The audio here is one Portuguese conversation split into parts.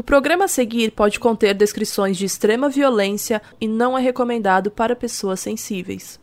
O programa a seguir pode conter descrições de extrema violência e não é recomendado para pessoas sensíveis.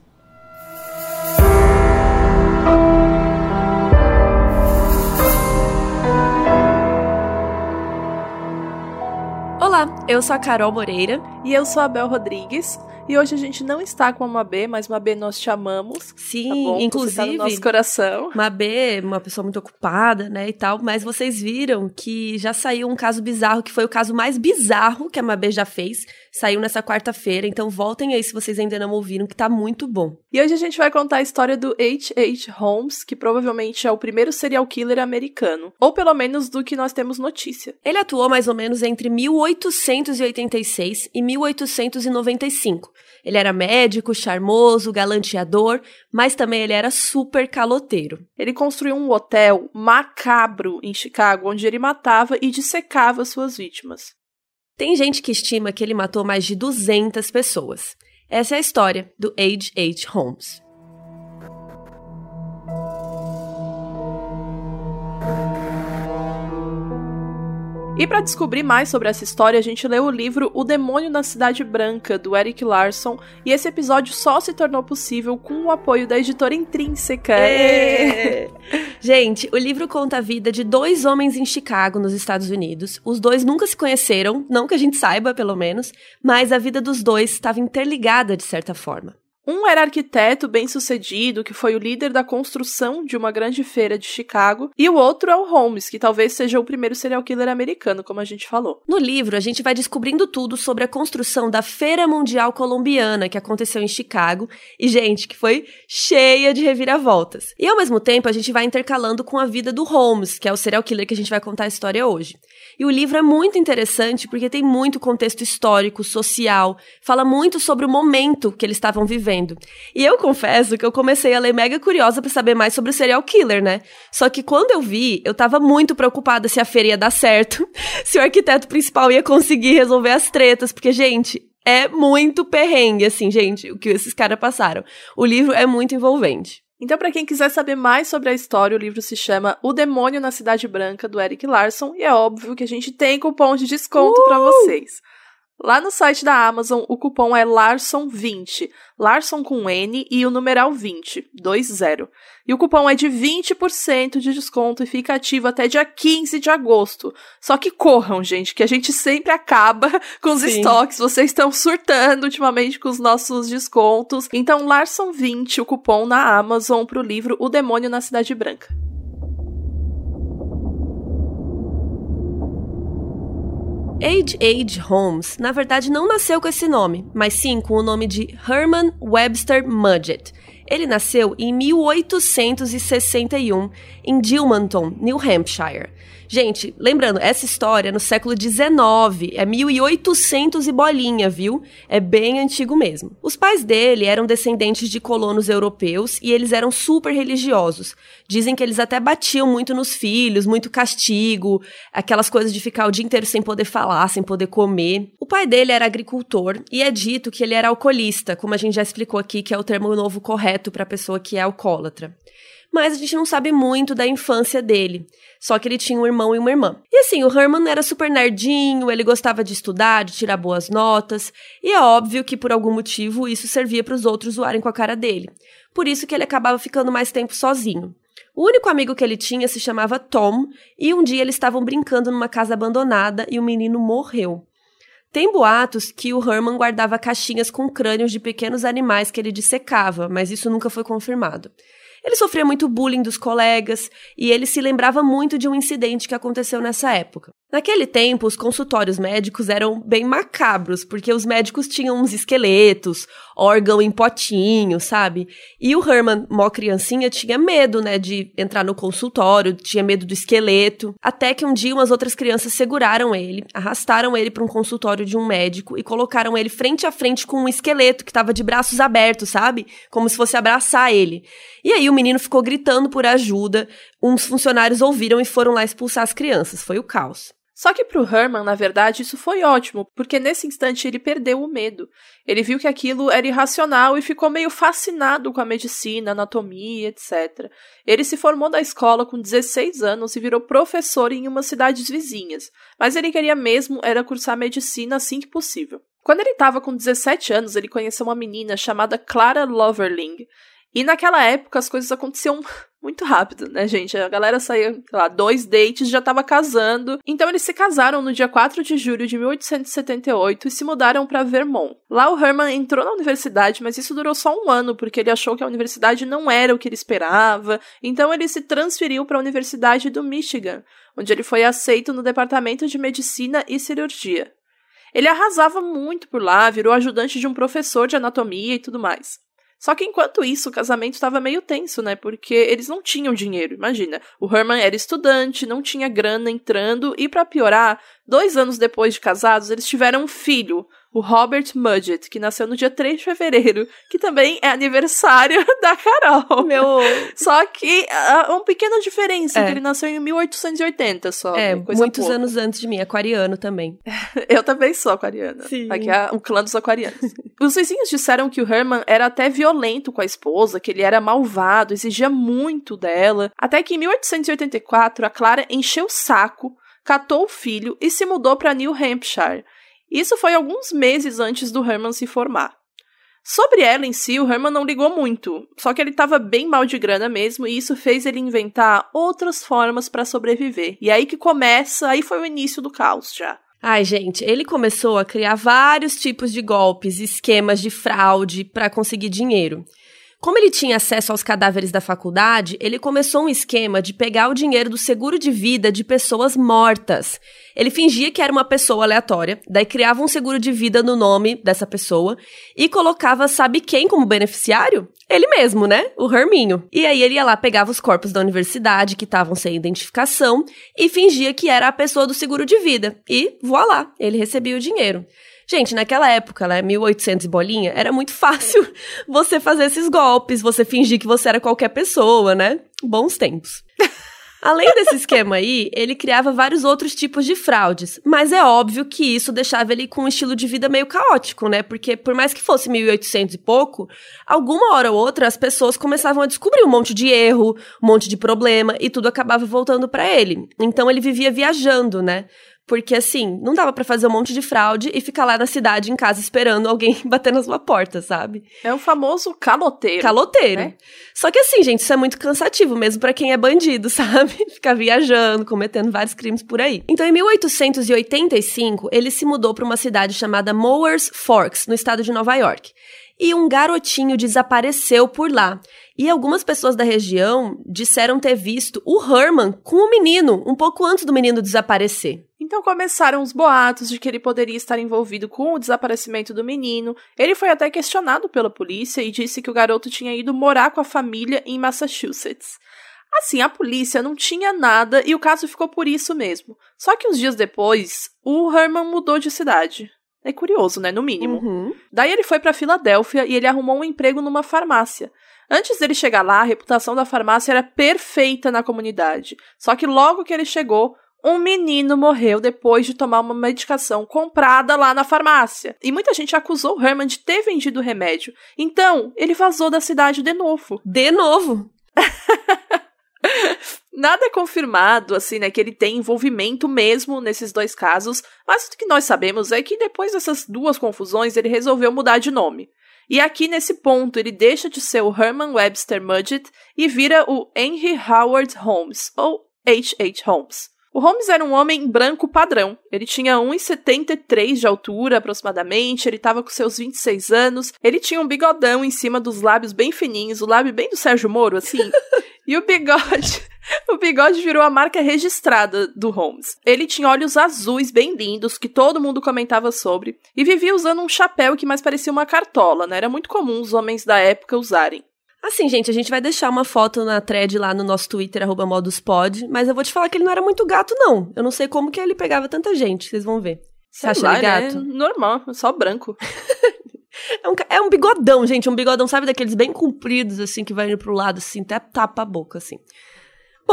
Olá, eu sou a Carol Moreira e eu sou a Bel Rodrigues. E hoje a gente não está com a Mabê, mas Mabê nós chamamos. Sim, tá bom? inclusive. Você tá no nosso coração. Mabê, uma pessoa muito ocupada, né, e tal, mas vocês viram que já saiu um caso bizarro, que foi o caso mais bizarro que a Mabê já fez. Saiu nessa quarta-feira, então voltem aí se vocês ainda não ouviram, que tá muito bom. E hoje a gente vai contar a história do H.H. Holmes, que provavelmente é o primeiro serial killer americano. Ou pelo menos do que nós temos notícia. Ele atuou mais ou menos entre 1886 e 1895. Ele era médico, charmoso, galanteador, mas também ele era super caloteiro. Ele construiu um hotel macabro em Chicago, onde ele matava e dissecava suas vítimas. Tem gente que estima que ele matou mais de 200 pessoas. Essa é a história do H.H. Holmes. E para descobrir mais sobre essa história, a gente leu o livro O Demônio na Cidade Branca, do Eric Larson, e esse episódio só se tornou possível com o apoio da editora Intrínseca. É. gente, o livro conta a vida de dois homens em Chicago, nos Estados Unidos. Os dois nunca se conheceram, não que a gente saiba, pelo menos, mas a vida dos dois estava interligada de certa forma. Um era arquiteto bem-sucedido, que foi o líder da construção de uma grande feira de Chicago, e o outro é o Holmes, que talvez seja o primeiro serial killer americano, como a gente falou. No livro, a gente vai descobrindo tudo sobre a construção da Feira Mundial Colombiana, que aconteceu em Chicago, e, gente, que foi cheia de reviravoltas. E, ao mesmo tempo, a gente vai intercalando com a vida do Holmes, que é o serial killer que a gente vai contar a história hoje. E o livro é muito interessante porque tem muito contexto histórico, social, fala muito sobre o momento que eles estavam vivendo. E eu confesso que eu comecei a ler mega curiosa para saber mais sobre o serial killer, né? Só que quando eu vi, eu tava muito preocupada se a feira ia dar certo, se o arquiteto principal ia conseguir resolver as tretas, porque, gente, é muito perrengue, assim, gente, o que esses caras passaram. O livro é muito envolvente. Então, para quem quiser saber mais sobre a história, o livro se chama O Demônio na Cidade Branca, do Eric Larson, e é óbvio que a gente tem cupom de desconto uh! para vocês. Lá no site da Amazon, o cupom é Larson20. Larson com N e o numeral 20, 20. E o cupom é de 20% de desconto e fica ativo até dia 15 de agosto. Só que corram, gente, que a gente sempre acaba com os Sim. estoques. Vocês estão surtando ultimamente com os nossos descontos. Então, Larson20, o cupom na Amazon para o livro O Demônio na Cidade Branca. H.H. Holmes, na verdade, não nasceu com esse nome, mas sim com o nome de Herman Webster Mudgett. Ele nasceu em 1861 em Dilmanton, New Hampshire. Gente, lembrando, essa história é no século XIX, é 1800 e bolinha, viu? É bem antigo mesmo. Os pais dele eram descendentes de colonos europeus e eles eram super religiosos. Dizem que eles até batiam muito nos filhos, muito castigo, aquelas coisas de ficar o dia inteiro sem poder falar, sem poder comer. O pai dele era agricultor e é dito que ele era alcoolista, como a gente já explicou aqui, que é o termo novo correto para pessoa que é alcoólatra mas a gente não sabe muito da infância dele. Só que ele tinha um irmão e uma irmã. E assim, o Herman era super nerdinho, ele gostava de estudar, de tirar boas notas, e é óbvio que por algum motivo isso servia para os outros zoarem com a cara dele. Por isso que ele acabava ficando mais tempo sozinho. O único amigo que ele tinha se chamava Tom, e um dia eles estavam brincando numa casa abandonada e o menino morreu. Tem boatos que o Herman guardava caixinhas com crânios de pequenos animais que ele dissecava, mas isso nunca foi confirmado. Ele sofria muito bullying dos colegas e ele se lembrava muito de um incidente que aconteceu nessa época. Naquele tempo, os consultórios médicos eram bem macabros, porque os médicos tinham uns esqueletos, órgão em potinho, sabe? E o Herman, mó criancinha, tinha medo, né, de entrar no consultório, tinha medo do esqueleto. Até que um dia umas outras crianças seguraram ele, arrastaram ele para um consultório de um médico e colocaram ele frente a frente com um esqueleto que estava de braços abertos, sabe? Como se fosse abraçar ele. E aí o menino ficou gritando por ajuda, uns funcionários ouviram e foram lá expulsar as crianças. Foi o caos. Só que para o Herman, na verdade, isso foi ótimo, porque nesse instante ele perdeu o medo. Ele viu que aquilo era irracional e ficou meio fascinado com a medicina, anatomia, etc. Ele se formou da escola com 16 anos e virou professor em umas cidades vizinhas, mas ele queria mesmo era cursar medicina assim que possível. Quando ele estava com 17 anos, ele conheceu uma menina chamada Clara Loverling. E naquela época as coisas aconteciam muito rápido, né, gente? A galera saía, sei lá, dois dates, já tava casando. Então eles se casaram no dia 4 de julho de 1878 e se mudaram para Vermont. Lá o Herman entrou na universidade, mas isso durou só um ano, porque ele achou que a universidade não era o que ele esperava. Então ele se transferiu para a Universidade do Michigan, onde ele foi aceito no departamento de medicina e cirurgia. Ele arrasava muito por lá, virou ajudante de um professor de anatomia e tudo mais. Só que enquanto isso, o casamento estava meio tenso, né? Porque eles não tinham dinheiro, imagina. O Herman era estudante, não tinha grana entrando, e para piorar, dois anos depois de casados, eles tiveram um filho, o Robert Mudgett, que nasceu no dia 3 de fevereiro, que também é aniversário da Carol. Meu. Só que uh, uma pequena diferença, é. que ele nasceu em 1880 só. É, muitos boa. anos antes de mim, aquariano também. Eu também sou aquariana. Sim. Aqui é o clã dos aquarianos. Os vizinhos disseram que o Herman era até violento com a esposa, que ele era malvado, exigia muito dela. Até que em 1884, a Clara encheu o saco, catou o filho e se mudou para New Hampshire isso foi alguns meses antes do Herman se formar. Sobre ela em si, o Herman não ligou muito, só que ele estava bem mal de grana mesmo, e isso fez ele inventar outras formas para sobreviver. E aí que começa, aí foi o início do caos já. Ai, gente, ele começou a criar vários tipos de golpes, esquemas de fraude para conseguir dinheiro. Como ele tinha acesso aos cadáveres da faculdade, ele começou um esquema de pegar o dinheiro do seguro de vida de pessoas mortas. Ele fingia que era uma pessoa aleatória, daí criava um seguro de vida no nome dessa pessoa e colocava sabe quem como beneficiário? Ele mesmo, né? O Herminho. E aí ele ia lá, pegava os corpos da universidade que estavam sem identificação e fingia que era a pessoa do seguro de vida. E voilá, ele recebia o dinheiro. Gente, naquela época, né, 1800 e bolinha, era muito fácil você fazer esses golpes, você fingir que você era qualquer pessoa, né? Bons tempos. Além desse esquema aí, ele criava vários outros tipos de fraudes, mas é óbvio que isso deixava ele com um estilo de vida meio caótico, né? Porque por mais que fosse 1800 e pouco, alguma hora ou outra as pessoas começavam a descobrir um monte de erro, um monte de problema e tudo acabava voltando para ele. Então ele vivia viajando, né? Porque assim, não dava para fazer um monte de fraude e ficar lá na cidade em casa esperando alguém bater na sua porta, sabe? É o famoso caloteiro. Caloteiro. Né? Só que assim, gente, isso é muito cansativo mesmo para quem é bandido, sabe? Ficar viajando, cometendo vários crimes por aí. Então, em 1885, ele se mudou para uma cidade chamada Mowers Forks, no estado de Nova York e um garotinho desapareceu por lá. E algumas pessoas da região disseram ter visto o Herman com o menino, um pouco antes do menino desaparecer. Então começaram os boatos de que ele poderia estar envolvido com o desaparecimento do menino. Ele foi até questionado pela polícia e disse que o garoto tinha ido morar com a família em Massachusetts. Assim, a polícia não tinha nada e o caso ficou por isso mesmo. Só que uns dias depois, o Herman mudou de cidade. É curioso, né? No mínimo. Uhum. Daí ele foi para Filadélfia e ele arrumou um emprego numa farmácia. Antes dele chegar lá, a reputação da farmácia era perfeita na comunidade. Só que logo que ele chegou, um menino morreu depois de tomar uma medicação comprada lá na farmácia. E muita gente acusou Herman de ter vendido o remédio. Então, ele vazou da cidade de novo. De novo? Nada é confirmado, assim, né, que ele tem envolvimento mesmo nesses dois casos, mas o que nós sabemos é que depois dessas duas confusões ele resolveu mudar de nome. E aqui nesse ponto ele deixa de ser o Herman Webster Mudgett e vira o Henry Howard Holmes, ou H.H. Holmes. O Holmes era um homem branco padrão. Ele tinha 1,73 de altura aproximadamente, ele estava com seus 26 anos, ele tinha um bigodão em cima dos lábios bem fininhos, o lábio bem do Sérgio Moro, assim. e o bigode. O bigode virou a marca registrada do Holmes. Ele tinha olhos azuis bem lindos, que todo mundo comentava sobre, e vivia usando um chapéu que mais parecia uma cartola, né? Era muito comum os homens da época usarem. Assim, gente, a gente vai deixar uma foto na thread lá no nosso Twitter, arroba moduspod, mas eu vou te falar que ele não era muito gato, não. Eu não sei como que ele pegava tanta gente, vocês vão ver. Você acha lá, ele gato? Né? Normal, só branco. é, um, é um bigodão, gente, um bigodão, sabe, daqueles bem compridos, assim, que vai indo pro lado, assim, até tapa a boca, assim.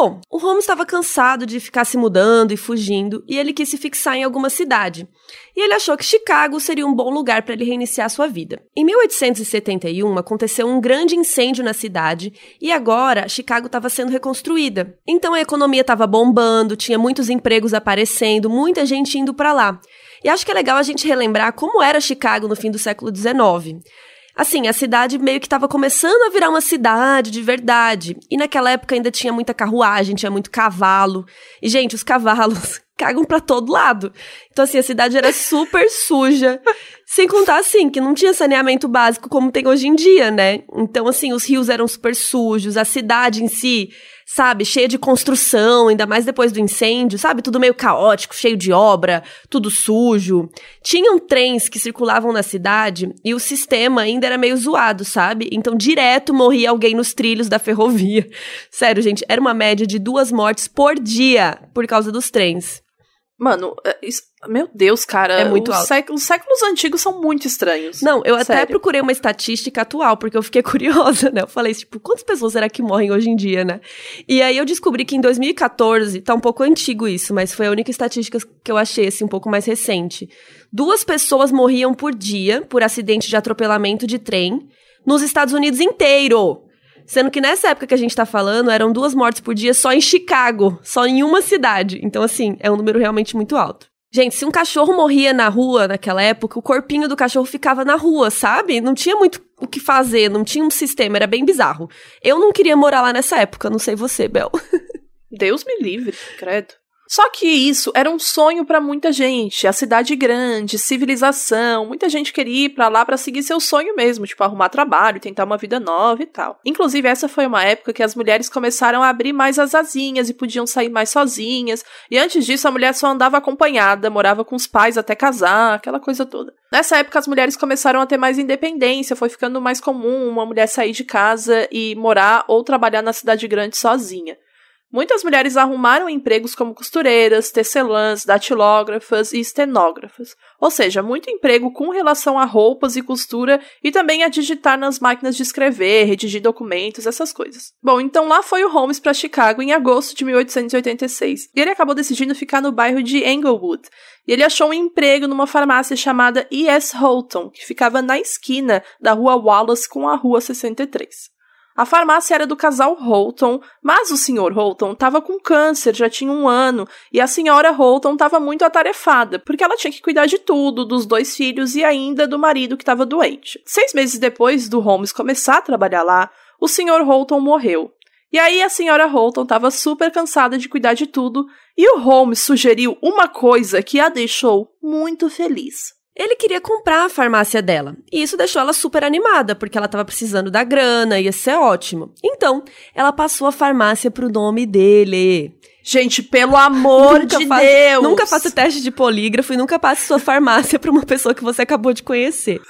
Bom, o Holmes estava cansado de ficar se mudando e fugindo e ele quis se fixar em alguma cidade. E ele achou que Chicago seria um bom lugar para ele reiniciar sua vida. Em 1871 aconteceu um grande incêndio na cidade e agora Chicago estava sendo reconstruída. Então a economia estava bombando, tinha muitos empregos aparecendo, muita gente indo para lá. E acho que é legal a gente relembrar como era Chicago no fim do século XIX. Assim, a cidade meio que estava começando a virar uma cidade de verdade. E naquela época ainda tinha muita carruagem, tinha muito cavalo. E, gente, os cavalos cagam para todo lado. Então, assim, a cidade era super suja. Sem contar, assim, que não tinha saneamento básico como tem hoje em dia, né? Então, assim, os rios eram super sujos, a cidade em si sabe, cheia de construção, ainda mais depois do incêndio, sabe? Tudo meio caótico, cheio de obra, tudo sujo. Tinham trens que circulavam na cidade e o sistema ainda era meio zoado, sabe? Então, direto morria alguém nos trilhos da ferrovia. Sério, gente, era uma média de duas mortes por dia por causa dos trens. Mano, é, isso, meu Deus, cara. É muito alto. Os séculos antigos são muito estranhos. Não, eu Sério. até procurei uma estatística atual, porque eu fiquei curiosa, né? Eu falei, tipo, quantas pessoas será que morrem hoje em dia, né? E aí eu descobri que em 2014, tá um pouco antigo isso, mas foi a única estatística que eu achei, assim, um pouco mais recente. Duas pessoas morriam por dia por acidente de atropelamento de trem nos Estados Unidos inteiro. Sendo que nessa época que a gente tá falando, eram duas mortes por dia só em Chicago, só em uma cidade. Então, assim, é um número realmente muito alto. Gente, se um cachorro morria na rua naquela época, o corpinho do cachorro ficava na rua, sabe? Não tinha muito o que fazer, não tinha um sistema, era bem bizarro. Eu não queria morar lá nessa época, não sei você, Bel. Deus me livre, credo. Só que isso era um sonho para muita gente. A cidade grande, civilização, muita gente queria ir para lá para seguir seu sonho mesmo, tipo arrumar trabalho, tentar uma vida nova e tal. Inclusive essa foi uma época que as mulheres começaram a abrir mais as asinhas e podiam sair mais sozinhas. E antes disso a mulher só andava acompanhada, morava com os pais até casar, aquela coisa toda. Nessa época as mulheres começaram a ter mais independência, foi ficando mais comum uma mulher sair de casa e morar ou trabalhar na cidade grande sozinha. Muitas mulheres arrumaram empregos como costureiras, tecelãs, datilógrafas e estenógrafas, ou seja, muito emprego com relação a roupas e costura e também a digitar nas máquinas de escrever, redigir documentos, essas coisas. Bom, então lá foi o Holmes para Chicago em agosto de 1886 e ele acabou decidindo ficar no bairro de Englewood. E ele achou um emprego numa farmácia chamada E.S. Holton, que ficava na esquina da rua Wallace com a rua 63. A farmácia era do casal Holton, mas o Sr. Holton estava com câncer, já tinha um ano, e a senhora Holton estava muito atarefada, porque ela tinha que cuidar de tudo, dos dois filhos e ainda do marido que estava doente. Seis meses depois do Holmes começar a trabalhar lá, o Sr. Holton morreu. E aí a senhora Holton estava super cansada de cuidar de tudo, e o Holmes sugeriu uma coisa que a deixou muito feliz. Ele queria comprar a farmácia dela. E isso deixou ela super animada, porque ela estava precisando da grana, ia ser ótimo. Então, ela passou a farmácia pro nome dele. Gente, pelo amor de fa Deus! Nunca faça teste de polígrafo e nunca passe sua farmácia para uma pessoa que você acabou de conhecer.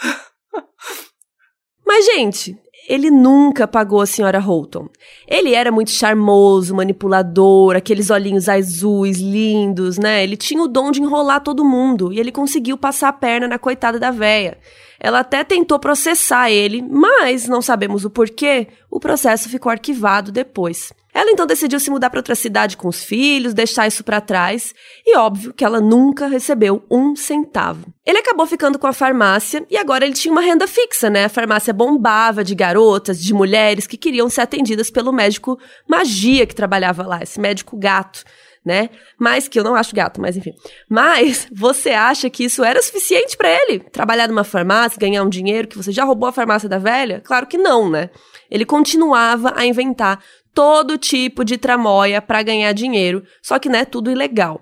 Mas, gente, ele nunca pagou a senhora Holton. Ele era muito charmoso, manipulador, aqueles olhinhos azuis, lindos, né? Ele tinha o dom de enrolar todo mundo e ele conseguiu passar a perna na coitada da véia. Ela até tentou processar ele, mas não sabemos o porquê, o processo ficou arquivado depois. Ela então decidiu se mudar para outra cidade com os filhos, deixar isso para trás, e óbvio que ela nunca recebeu um centavo. Ele acabou ficando com a farmácia e agora ele tinha uma renda fixa, né? A farmácia bombava de garotas, de mulheres que queriam ser atendidas pelo médico magia que trabalhava lá, esse médico gato né? Mas que eu não acho gato, mas enfim. Mas você acha que isso era suficiente para ele? Trabalhar numa farmácia, ganhar um dinheiro que você já roubou a farmácia da velha? Claro que não, né? Ele continuava a inventar todo tipo de tramóia para ganhar dinheiro, só que né, tudo ilegal.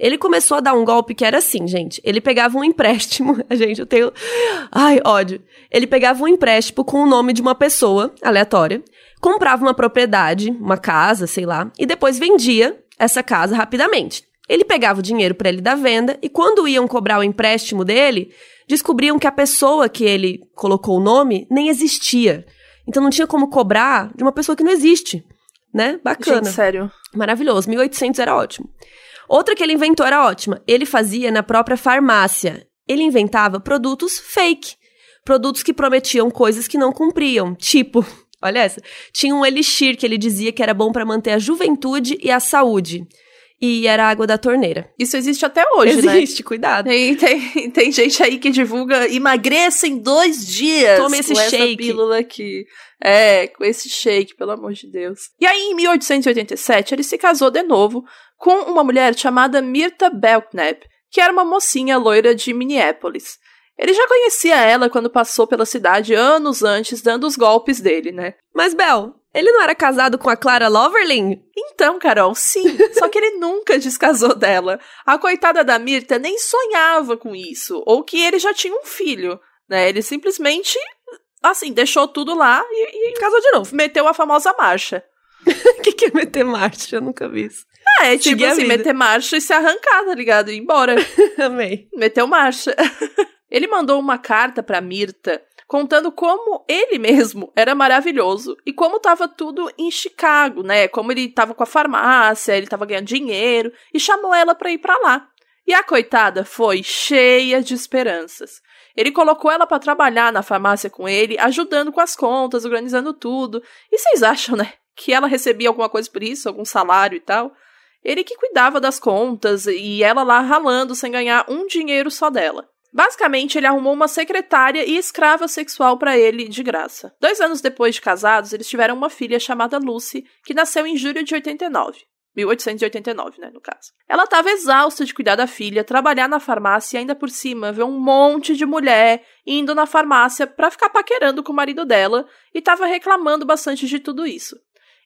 Ele começou a dar um golpe que era assim, gente. Ele pegava um empréstimo. Gente, eu tenho. Ai, ódio. Ele pegava um empréstimo com o nome de uma pessoa aleatória, comprava uma propriedade, uma casa, sei lá, e depois vendia essa casa rapidamente. Ele pegava o dinheiro para ele da venda e quando iam cobrar o empréstimo dele, descobriam que a pessoa que ele colocou o nome nem existia. Então não tinha como cobrar de uma pessoa que não existe, né? Bacana. Gente, sério. Maravilhoso. 1800 era ótimo. Outra que ele inventou era ótima. Ele fazia na própria farmácia. Ele inventava produtos fake. Produtos que prometiam coisas que não cumpriam. Tipo, olha essa. Tinha um elixir que ele dizia que era bom para manter a juventude e a saúde. E era água da torneira. Isso existe até hoje, Existe, né? Existe, cuidado. Tem, tem, tem gente aí que divulga emagreça em dois dias. Tome esse com shake. Essa pílula aqui. É, com esse shake, pelo amor de Deus. E aí, em 1887, ele se casou de novo com uma mulher chamada Mirta Belknap, que era uma mocinha loira de Minneapolis. Ele já conhecia ela quando passou pela cidade anos antes, dando os golpes dele, né? Mas, Bel, ele não era casado com a Clara Loverling? Então, Carol, sim. só que ele nunca descasou dela. A coitada da Mirta nem sonhava com isso. Ou que ele já tinha um filho, né? Ele simplesmente, assim, deixou tudo lá e, e Casou de novo. meteu a famosa marcha. O que, que é meter marcha? Eu nunca vi isso. Ah, é tipo assim, vida. meter marcha e se arrancar, tá ligado? E ir embora. Amei. Meteu marcha. ele mandou uma carta pra Mirta contando como ele mesmo era maravilhoso e como tava tudo em Chicago, né? Como ele tava com a farmácia, ele tava ganhando dinheiro e chamou ela pra ir pra lá. E a coitada foi cheia de esperanças. Ele colocou ela pra trabalhar na farmácia com ele, ajudando com as contas, organizando tudo. E vocês acham, né, que ela recebia alguma coisa por isso, algum salário e tal? Ele que cuidava das contas e ela lá ralando sem ganhar um dinheiro só dela. Basicamente, ele arrumou uma secretária e escrava sexual para ele de graça. Dois anos depois de casados, eles tiveram uma filha chamada Lucy, que nasceu em julho de 89. 1889, né, no caso. Ela estava exausta de cuidar da filha, trabalhar na farmácia e ainda por cima ver um monte de mulher indo na farmácia para ficar paquerando com o marido dela e estava reclamando bastante de tudo isso.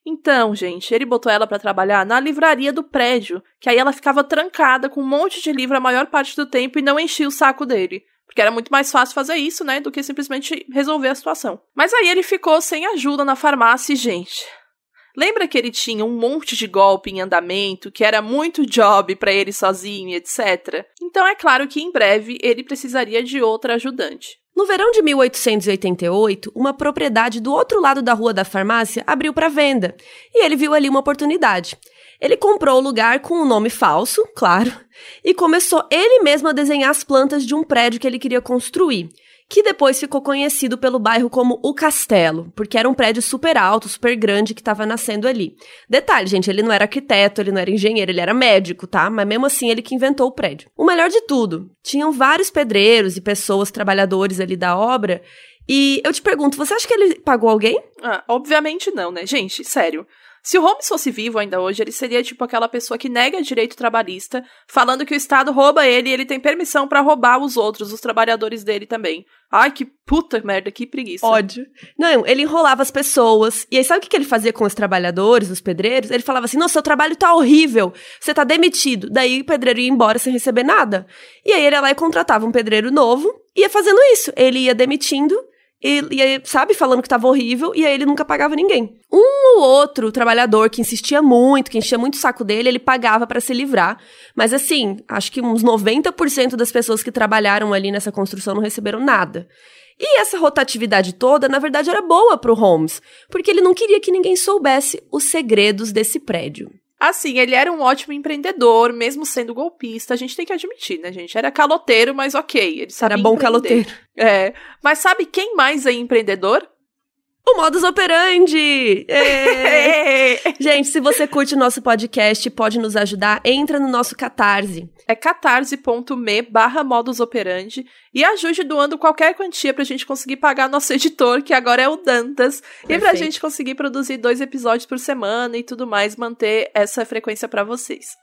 Então, gente, ele botou ela para trabalhar na livraria do prédio, que aí ela ficava trancada com um monte de livro a maior parte do tempo e não enchia o saco dele. Porque era muito mais fácil fazer isso, né, do que simplesmente resolver a situação. Mas aí ele ficou sem ajuda na farmácia e, gente. Lembra que ele tinha um monte de golpe em andamento, que era muito job para ele sozinho, etc? Então é claro que em breve ele precisaria de outra ajudante. No verão de 1888, uma propriedade do outro lado da rua da farmácia abriu para venda, e ele viu ali uma oportunidade. Ele comprou o lugar com um nome falso, claro, e começou ele mesmo a desenhar as plantas de um prédio que ele queria construir, que depois ficou conhecido pelo bairro como o Castelo, porque era um prédio super alto, super grande que estava nascendo ali. Detalhe, gente, ele não era arquiteto, ele não era engenheiro, ele era médico, tá? Mas mesmo assim ele que inventou o prédio. O melhor de tudo, tinham vários pedreiros e pessoas, trabalhadores ali da obra, e eu te pergunto, você acha que ele pagou alguém? Ah, obviamente não, né? Gente, sério. Se o Holmes fosse vivo ainda hoje, ele seria tipo aquela pessoa que nega direito trabalhista, falando que o Estado rouba ele e ele tem permissão para roubar os outros, os trabalhadores dele também. Ai, que puta merda, que preguiça. Ódio. Não, ele enrolava as pessoas. E aí, sabe o que ele fazia com os trabalhadores, os pedreiros? Ele falava assim: Nossa, seu trabalho tá horrível, você tá demitido. Daí o pedreiro ia embora sem receber nada. E aí ele ia lá e contratava um pedreiro novo, ia fazendo isso. Ele ia demitindo. E, e, sabe, falando que tava horrível, e aí ele nunca pagava ninguém. Um ou outro trabalhador que insistia muito, que enchia muito o saco dele, ele pagava para se livrar. Mas assim, acho que uns 90% das pessoas que trabalharam ali nessa construção não receberam nada. E essa rotatividade toda, na verdade, era boa pro Holmes, porque ele não queria que ninguém soubesse os segredos desse prédio. Assim, ele era um ótimo empreendedor, mesmo sendo golpista, a gente tem que admitir, né, gente? Era caloteiro, mas ok, ele sabia Era bom empreender. caloteiro. É, mas sabe quem mais é empreendedor? O modus operandi! É. Gente, se você curte o nosso podcast e pode nos ajudar, entra no nosso Catarse. É catarse.me barra modus operandi e ajude doando qualquer quantia pra gente conseguir pagar nosso editor, que agora é o Dantas, e pra Perfeito. gente conseguir produzir dois episódios por semana e tudo mais, manter essa frequência pra vocês.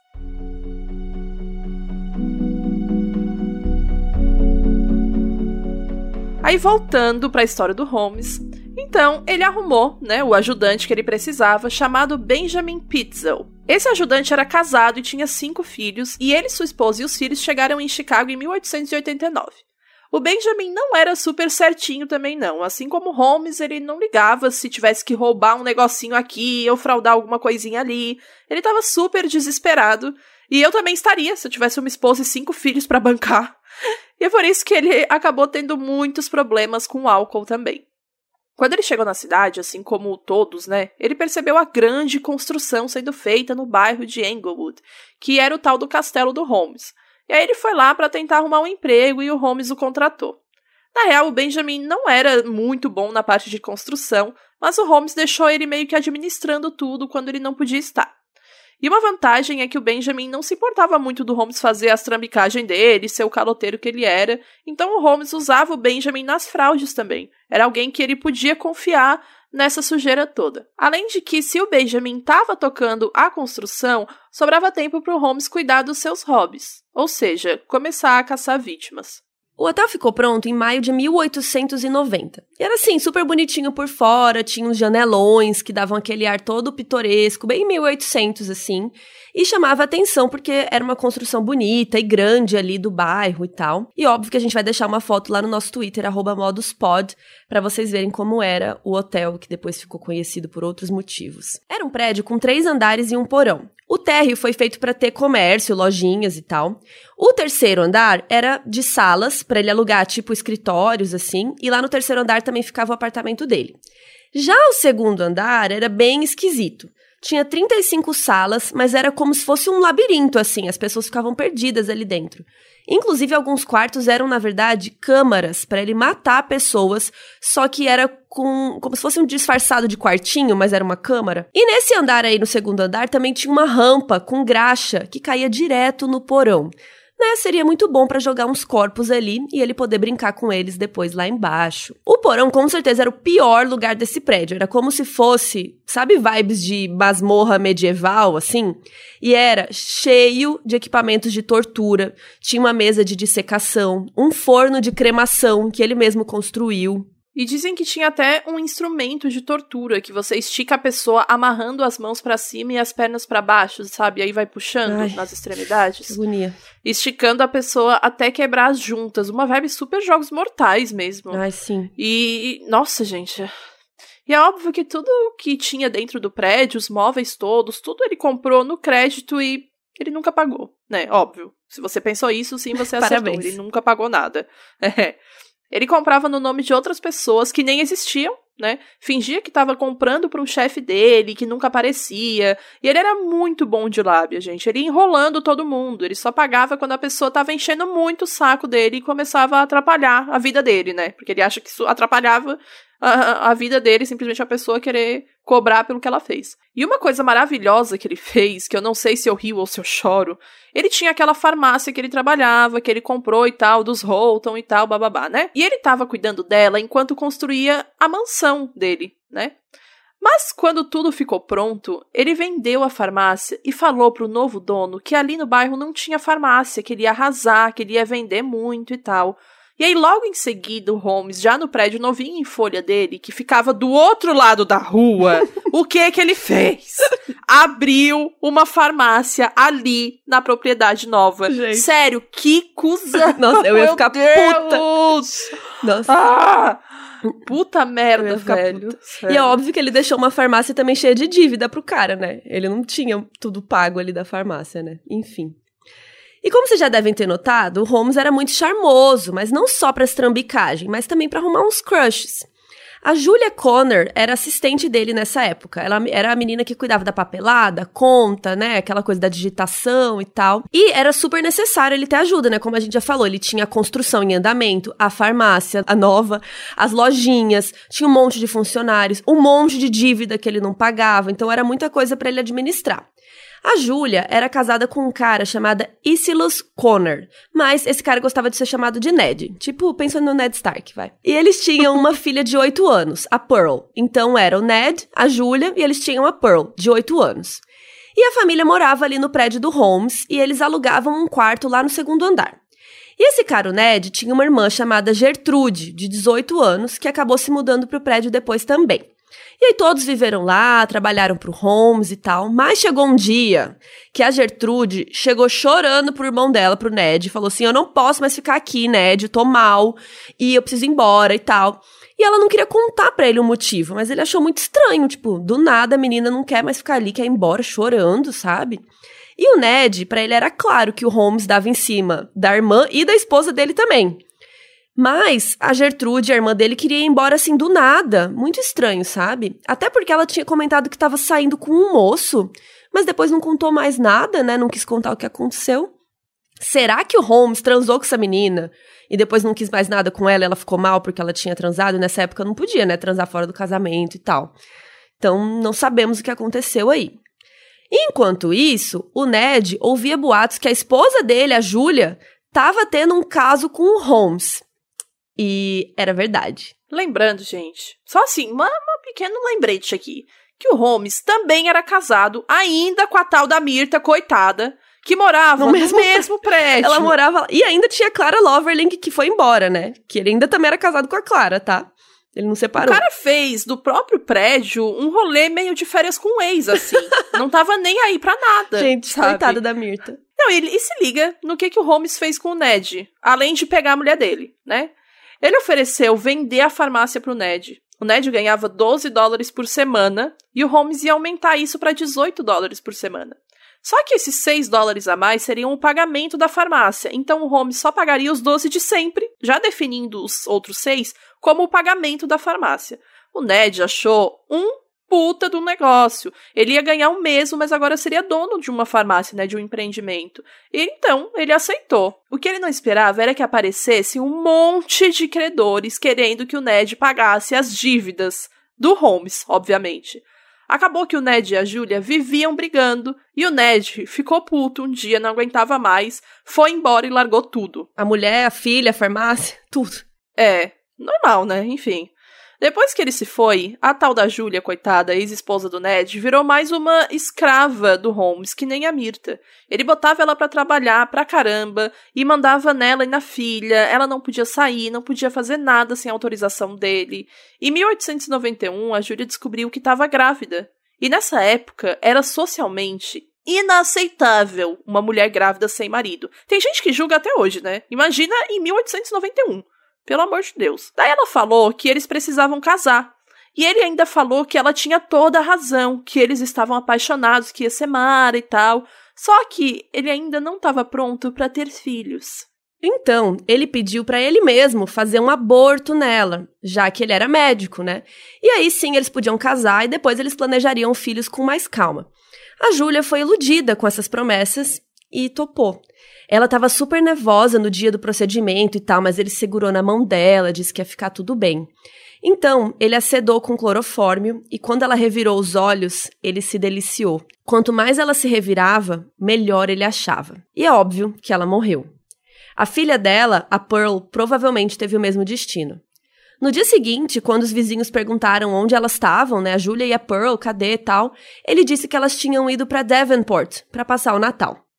Aí voltando para a história do Holmes, então ele arrumou, né, o ajudante que ele precisava, chamado Benjamin Pitzel. Esse ajudante era casado e tinha cinco filhos, e ele, sua esposa e os filhos chegaram em Chicago em 1889. O Benjamin não era super certinho também não, assim como Holmes, ele não ligava se tivesse que roubar um negocinho aqui ou fraudar alguma coisinha ali. Ele estava super desesperado, e eu também estaria se eu tivesse uma esposa e cinco filhos para bancar. E é por isso que ele acabou tendo muitos problemas com o álcool também. Quando ele chegou na cidade, assim como todos, né, ele percebeu a grande construção sendo feita no bairro de Englewood, que era o tal do castelo do Holmes. E aí ele foi lá para tentar arrumar um emprego e o Holmes o contratou. Na real, o Benjamin não era muito bom na parte de construção, mas o Holmes deixou ele meio que administrando tudo quando ele não podia estar. E uma vantagem é que o Benjamin não se importava muito do Holmes fazer as trambicagens dele, ser o caloteiro que ele era, então o Holmes usava o Benjamin nas fraudes também. Era alguém que ele podia confiar nessa sujeira toda. Além de que, se o Benjamin estava tocando a construção, sobrava tempo para o Holmes cuidar dos seus hobbies, ou seja, começar a caçar vítimas. O hotel ficou pronto em maio de 1890. E era assim, super bonitinho por fora, tinha uns janelões que davam aquele ar todo pitoresco, bem 1800 assim, e chamava atenção porque era uma construção bonita e grande ali do bairro e tal. E óbvio que a gente vai deixar uma foto lá no nosso Twitter @moduspod para vocês verem como era o hotel que depois ficou conhecido por outros motivos. Era um prédio com três andares e um porão. O térreo foi feito para ter comércio, lojinhas e tal. O terceiro andar era de salas para ele alugar tipo escritórios assim, e lá no terceiro andar também ficava o apartamento dele. Já o segundo andar era bem esquisito. Tinha 35 salas, mas era como se fosse um labirinto assim, as pessoas ficavam perdidas ali dentro. Inclusive, alguns quartos eram, na verdade, câmaras para ele matar pessoas, só que era com como se fosse um disfarçado de quartinho, mas era uma câmara. E nesse andar aí, no segundo andar, também tinha uma rampa com graxa que caía direto no porão né, seria muito bom para jogar uns corpos ali e ele poder brincar com eles depois lá embaixo. O porão com certeza era o pior lugar desse prédio, era como se fosse, sabe, vibes de masmorra medieval assim? E era cheio de equipamentos de tortura, tinha uma mesa de dissecação, um forno de cremação que ele mesmo construiu, e dizem que tinha até um instrumento de tortura que você estica a pessoa amarrando as mãos para cima e as pernas para baixo, sabe? E aí vai puxando Ai, nas extremidades. Que agonia. Esticando a pessoa até quebrar as juntas. Uma vibe super jogos mortais mesmo. Ai, sim. E, nossa, gente. E é óbvio que tudo que tinha dentro do prédio, os móveis todos, tudo ele comprou no crédito e ele nunca pagou, né? Óbvio. Se você pensou isso, sim, você acertou. Parabéns. Ele nunca pagou nada. É. Ele comprava no nome de outras pessoas que nem existiam, né? Fingia que estava comprando para um chefe dele, que nunca aparecia. E ele era muito bom de lábia, gente. Ele ia enrolando todo mundo. Ele só pagava quando a pessoa estava enchendo muito o saco dele e começava a atrapalhar a vida dele, né? Porque ele acha que isso atrapalhava a, a vida dele, simplesmente a pessoa querer cobrar pelo que ela fez. E uma coisa maravilhosa que ele fez, que eu não sei se eu rio ou se eu choro, ele tinha aquela farmácia que ele trabalhava, que ele comprou e tal, dos Holton e tal, bababá, né? E ele tava cuidando dela enquanto construía a mansão dele, né? Mas quando tudo ficou pronto, ele vendeu a farmácia e falou pro novo dono que ali no bairro não tinha farmácia, que ele ia arrasar, que ele ia vender muito e tal. E aí, logo em seguida, o Holmes, já no prédio novinho em folha dele, que ficava do outro lado da rua, o que que ele fez? Abriu uma farmácia ali na propriedade nova. Gente. Sério, que cuzão! Nossa, eu ia ficar Deus. puta! Nossa. Ah! Puta merda, velho. E é óbvio que ele deixou uma farmácia também cheia de dívida pro cara, né? Ele não tinha tudo pago ali da farmácia, né? Enfim. E como vocês já devem ter notado, o Holmes era muito charmoso, mas não só para estrambicagem, mas também para arrumar uns crushes. A Julia Connor era assistente dele nessa época. Ela era a menina que cuidava da papelada, conta, né? Aquela coisa da digitação e tal. E era super necessário ele ter ajuda, né? Como a gente já falou, ele tinha a construção em andamento, a farmácia, a nova, as lojinhas, tinha um monte de funcionários, um monte de dívida que ele não pagava. Então era muita coisa para ele administrar. A Júlia era casada com um cara chamado Isilus Connor, mas esse cara gostava de ser chamado de Ned, tipo, pensando no Ned Stark, vai. E eles tinham uma filha de 8 anos, a Pearl. Então era o Ned, a Júlia e eles tinham a Pearl, de 8 anos. E a família morava ali no prédio do Holmes e eles alugavam um quarto lá no segundo andar. E esse cara, o Ned, tinha uma irmã chamada Gertrude, de 18 anos, que acabou se mudando para o prédio depois também. E aí todos viveram lá, trabalharam pro Holmes e tal, mas chegou um dia que a Gertrude chegou chorando pro irmão dela, pro Ned, falou assim: "Eu não posso mais ficar aqui, Ned, eu tô mal e eu preciso ir embora e tal". E ela não queria contar para ele o motivo, mas ele achou muito estranho, tipo, do nada a menina não quer mais ficar ali, quer ir embora chorando, sabe? E o Ned, para ele era claro que o Holmes dava em cima da irmã e da esposa dele também. Mas a Gertrude, a irmã dele, queria ir embora assim do nada. Muito estranho, sabe? Até porque ela tinha comentado que estava saindo com um moço, mas depois não contou mais nada, né? Não quis contar o que aconteceu. Será que o Holmes transou com essa menina e depois não quis mais nada com ela, ela ficou mal porque ela tinha transado? Nessa época não podia, né, transar fora do casamento e tal. Então não sabemos o que aconteceu aí. Enquanto isso, o Ned ouvia boatos que a esposa dele, a Julia, estava tendo um caso com o Holmes. E era verdade. Lembrando, gente, só assim, uma, uma pequeno lembrete aqui, que o Holmes também era casado ainda com a tal da Mirta, coitada, que morava no, no mesmo, mesmo prédio. Ela morava e ainda tinha Clara Loverling que foi embora, né? Que ele ainda também era casado com a Clara, tá? Ele não separou. O cara fez do próprio prédio um rolê meio de férias com o ex, assim. não tava nem aí pra nada. Gente, sabe? coitada da Mirta. Não, ele, e se liga no que, que o Holmes fez com o Ned, além de pegar a mulher dele, né? Ele ofereceu vender a farmácia pro Ned. O Ned ganhava 12 dólares por semana e o Holmes ia aumentar isso para 18 dólares por semana. Só que esses 6 dólares a mais seriam o pagamento da farmácia, então o Holmes só pagaria os 12 de sempre, já definindo os outros 6 como o pagamento da farmácia. O Ned achou um puta do negócio. Ele ia ganhar o mesmo, mas agora seria dono de uma farmácia, né, de um empreendimento. E então, ele aceitou. O que ele não esperava era que aparecesse um monte de credores querendo que o Ned pagasse as dívidas do Holmes, obviamente. Acabou que o Ned e a Julia viviam brigando e o Ned ficou puto um dia, não aguentava mais, foi embora e largou tudo. A mulher, a filha, a farmácia, tudo. É, normal, né? Enfim. Depois que ele se foi, a tal da Júlia, coitada, ex-esposa do Ned, virou mais uma escrava do Holmes, que nem a Mirta. Ele botava ela para trabalhar pra caramba e mandava nela e na filha. Ela não podia sair, não podia fazer nada sem autorização dele. Em 1891, a Júlia descobriu que estava grávida. E nessa época, era socialmente inaceitável uma mulher grávida sem marido. Tem gente que julga até hoje, né? Imagina em 1891. Pelo amor de Deus. Daí ela falou que eles precisavam casar. E ele ainda falou que ela tinha toda a razão, que eles estavam apaixonados, que ia ser Mara e tal. Só que ele ainda não estava pronto para ter filhos. Então, ele pediu para ele mesmo fazer um aborto nela, já que ele era médico, né? E aí sim eles podiam casar e depois eles planejariam filhos com mais calma. A Júlia foi iludida com essas promessas e topou. Ela estava super nervosa no dia do procedimento e tal, mas ele segurou na mão dela, disse que ia ficar tudo bem. Então, ele acedou com clorofórmio e quando ela revirou os olhos, ele se deliciou. Quanto mais ela se revirava, melhor ele achava. E é óbvio que ela morreu. A filha dela, a Pearl, provavelmente teve o mesmo destino. No dia seguinte, quando os vizinhos perguntaram onde elas estavam, né, a Julia e a Pearl, cadê e tal, ele disse que elas tinham ido para Devonport para passar o Natal.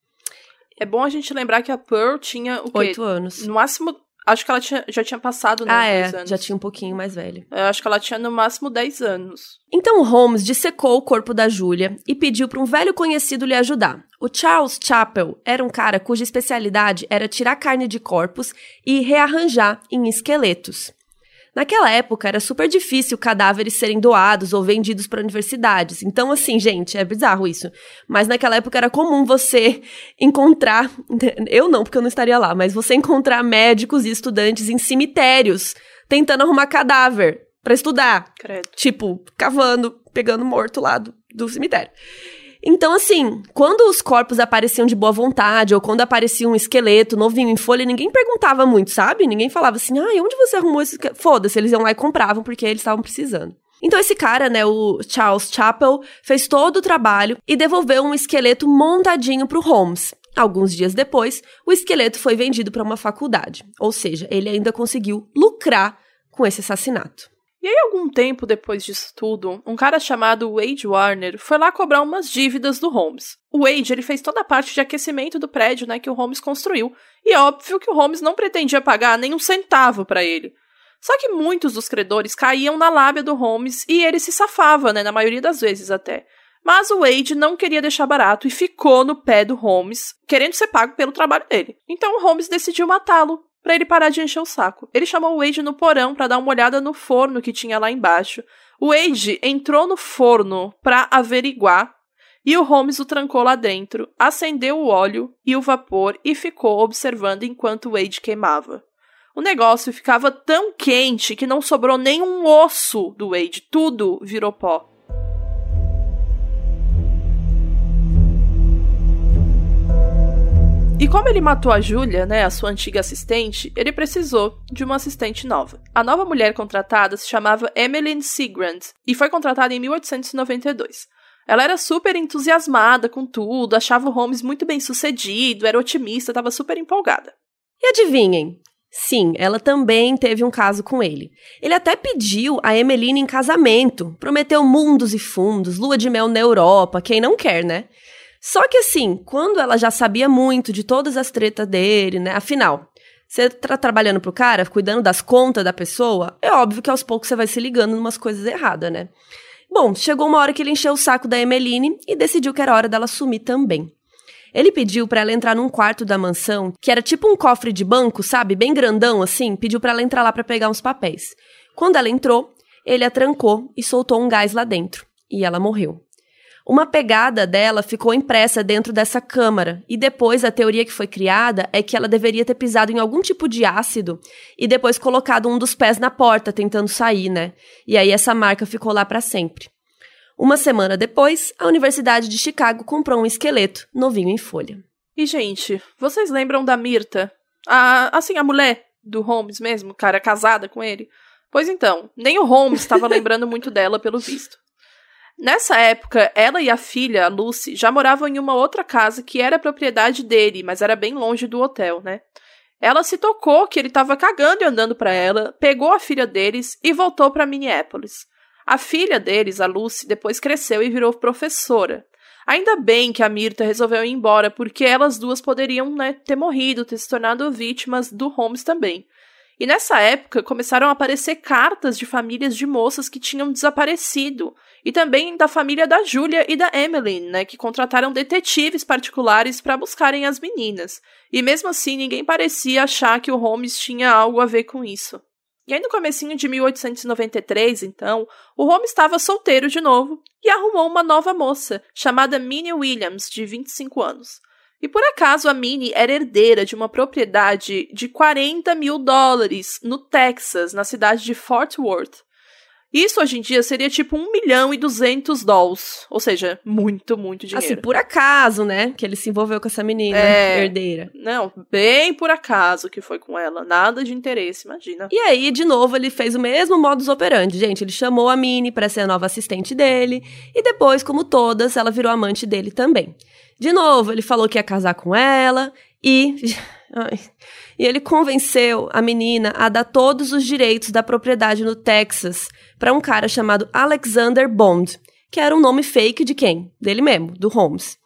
É bom a gente lembrar que a Pearl tinha o quê? Oito anos. No máximo, acho que ela tinha, já tinha passado, né? Ah, é. Anos. Já tinha um pouquinho mais velha. Eu acho que ela tinha no máximo 10 anos. Então Holmes dissecou o corpo da Julia e pediu para um velho conhecido lhe ajudar. O Charles Chappell era um cara cuja especialidade era tirar carne de corpos e rearranjar em esqueletos. Naquela época era super difícil cadáveres serem doados ou vendidos para universidades. Então, assim, gente, é bizarro isso. Mas naquela época era comum você encontrar. Eu não, porque eu não estaria lá, mas você encontrar médicos e estudantes em cemitérios tentando arrumar cadáver para estudar. Credo. Tipo, cavando, pegando morto lá do, do cemitério. Então, assim, quando os corpos apareciam de boa vontade, ou quando aparecia um esqueleto novinho em folha, ninguém perguntava muito, sabe? Ninguém falava assim, ah, onde você arrumou esse? Foda-se, eles iam lá e compravam porque eles estavam precisando. Então esse cara, né, o Charles Chappell, fez todo o trabalho e devolveu um esqueleto montadinho pro Holmes. Alguns dias depois, o esqueleto foi vendido para uma faculdade, ou seja, ele ainda conseguiu lucrar com esse assassinato. E aí, algum tempo depois disso tudo, um cara chamado Wade Warner foi lá cobrar umas dívidas do Holmes. O Wade, ele fez toda a parte de aquecimento do prédio, né, que o Holmes construiu. E é óbvio que o Holmes não pretendia pagar nem um centavo para ele. Só que muitos dos credores caíam na lábia do Holmes e ele se safava, né, na maioria das vezes até. Mas o Wade não queria deixar barato e ficou no pé do Holmes, querendo ser pago pelo trabalho dele. Então o Holmes decidiu matá-lo, para ele parar de encher o saco. Ele chamou o Wade no porão para dar uma olhada no forno que tinha lá embaixo. O Wade entrou no forno para averiguar e o Holmes o trancou lá dentro, acendeu o óleo e o vapor e ficou observando enquanto o Wade queimava. O negócio ficava tão quente que não sobrou nenhum osso do Wade, tudo virou pó. E como ele matou a Julia, né, a sua antiga assistente, ele precisou de uma assistente nova. A nova mulher contratada se chamava Emmeline Seagrand e foi contratada em 1892. Ela era super entusiasmada com tudo, achava o Holmes muito bem sucedido, era otimista, estava super empolgada. E adivinhem? Sim, ela também teve um caso com ele. Ele até pediu a Emmeline em casamento, prometeu mundos e fundos, lua de mel na Europa, quem não quer, né? Só que assim, quando ela já sabia muito de todas as tretas dele, né? Afinal, você tá trabalhando pro cara, cuidando das contas da pessoa, é óbvio que aos poucos você vai se ligando em umas coisas erradas, né? Bom, chegou uma hora que ele encheu o saco da Emeline e decidiu que era hora dela sumir também. Ele pediu para ela entrar num quarto da mansão, que era tipo um cofre de banco, sabe? Bem grandão assim, pediu para ela entrar lá para pegar uns papéis. Quando ela entrou, ele a trancou e soltou um gás lá dentro, e ela morreu. Uma pegada dela ficou impressa dentro dessa câmara, e depois a teoria que foi criada é que ela deveria ter pisado em algum tipo de ácido e depois colocado um dos pés na porta tentando sair, né? E aí essa marca ficou lá para sempre. Uma semana depois, a Universidade de Chicago comprou um esqueleto novinho em folha. E gente, vocês lembram da Mirta? A, assim, a mulher do Holmes mesmo, cara casada com ele? Pois então, nem o Holmes estava lembrando muito dela pelo visto. Nessa época, ela e a filha, a Lucy, já moravam em uma outra casa que era propriedade dele, mas era bem longe do hotel, né? Ela se tocou que ele estava cagando e andando para ela, pegou a filha deles e voltou para Minneapolis. A filha deles, a Lucy, depois cresceu e virou professora. Ainda bem que a Mirta resolveu ir embora, porque elas duas poderiam né, ter morrido, ter se tornado vítimas do Holmes também. E nessa época começaram a aparecer cartas de famílias de moças que tinham desaparecido, e também da família da Julia e da Emmeline, né, que contrataram detetives particulares para buscarem as meninas. E mesmo assim, ninguém parecia achar que o Holmes tinha algo a ver com isso. E aí no comecinho de 1893, então, o Holmes estava solteiro de novo e arrumou uma nova moça, chamada Minnie Williams, de 25 anos. E por acaso a Minnie era herdeira de uma propriedade de 40 mil dólares no Texas, na cidade de Fort Worth. Isso hoje em dia seria tipo 1 milhão e 200 dólares. Ou seja, muito, muito dinheiro. Assim, por acaso, né? Que ele se envolveu com essa menina é, herdeira. Não, bem por acaso que foi com ela. Nada de interesse, imagina. E aí, de novo, ele fez o mesmo modus operandi. Gente, ele chamou a Minnie para ser a nova assistente dele. E depois, como todas, ela virou amante dele também. De novo, ele falou que ia casar com ela. E. Ai. E ele convenceu a menina a dar todos os direitos da propriedade no Texas para um cara chamado Alexander Bond, que era um nome fake de quem? Dele mesmo, do Holmes.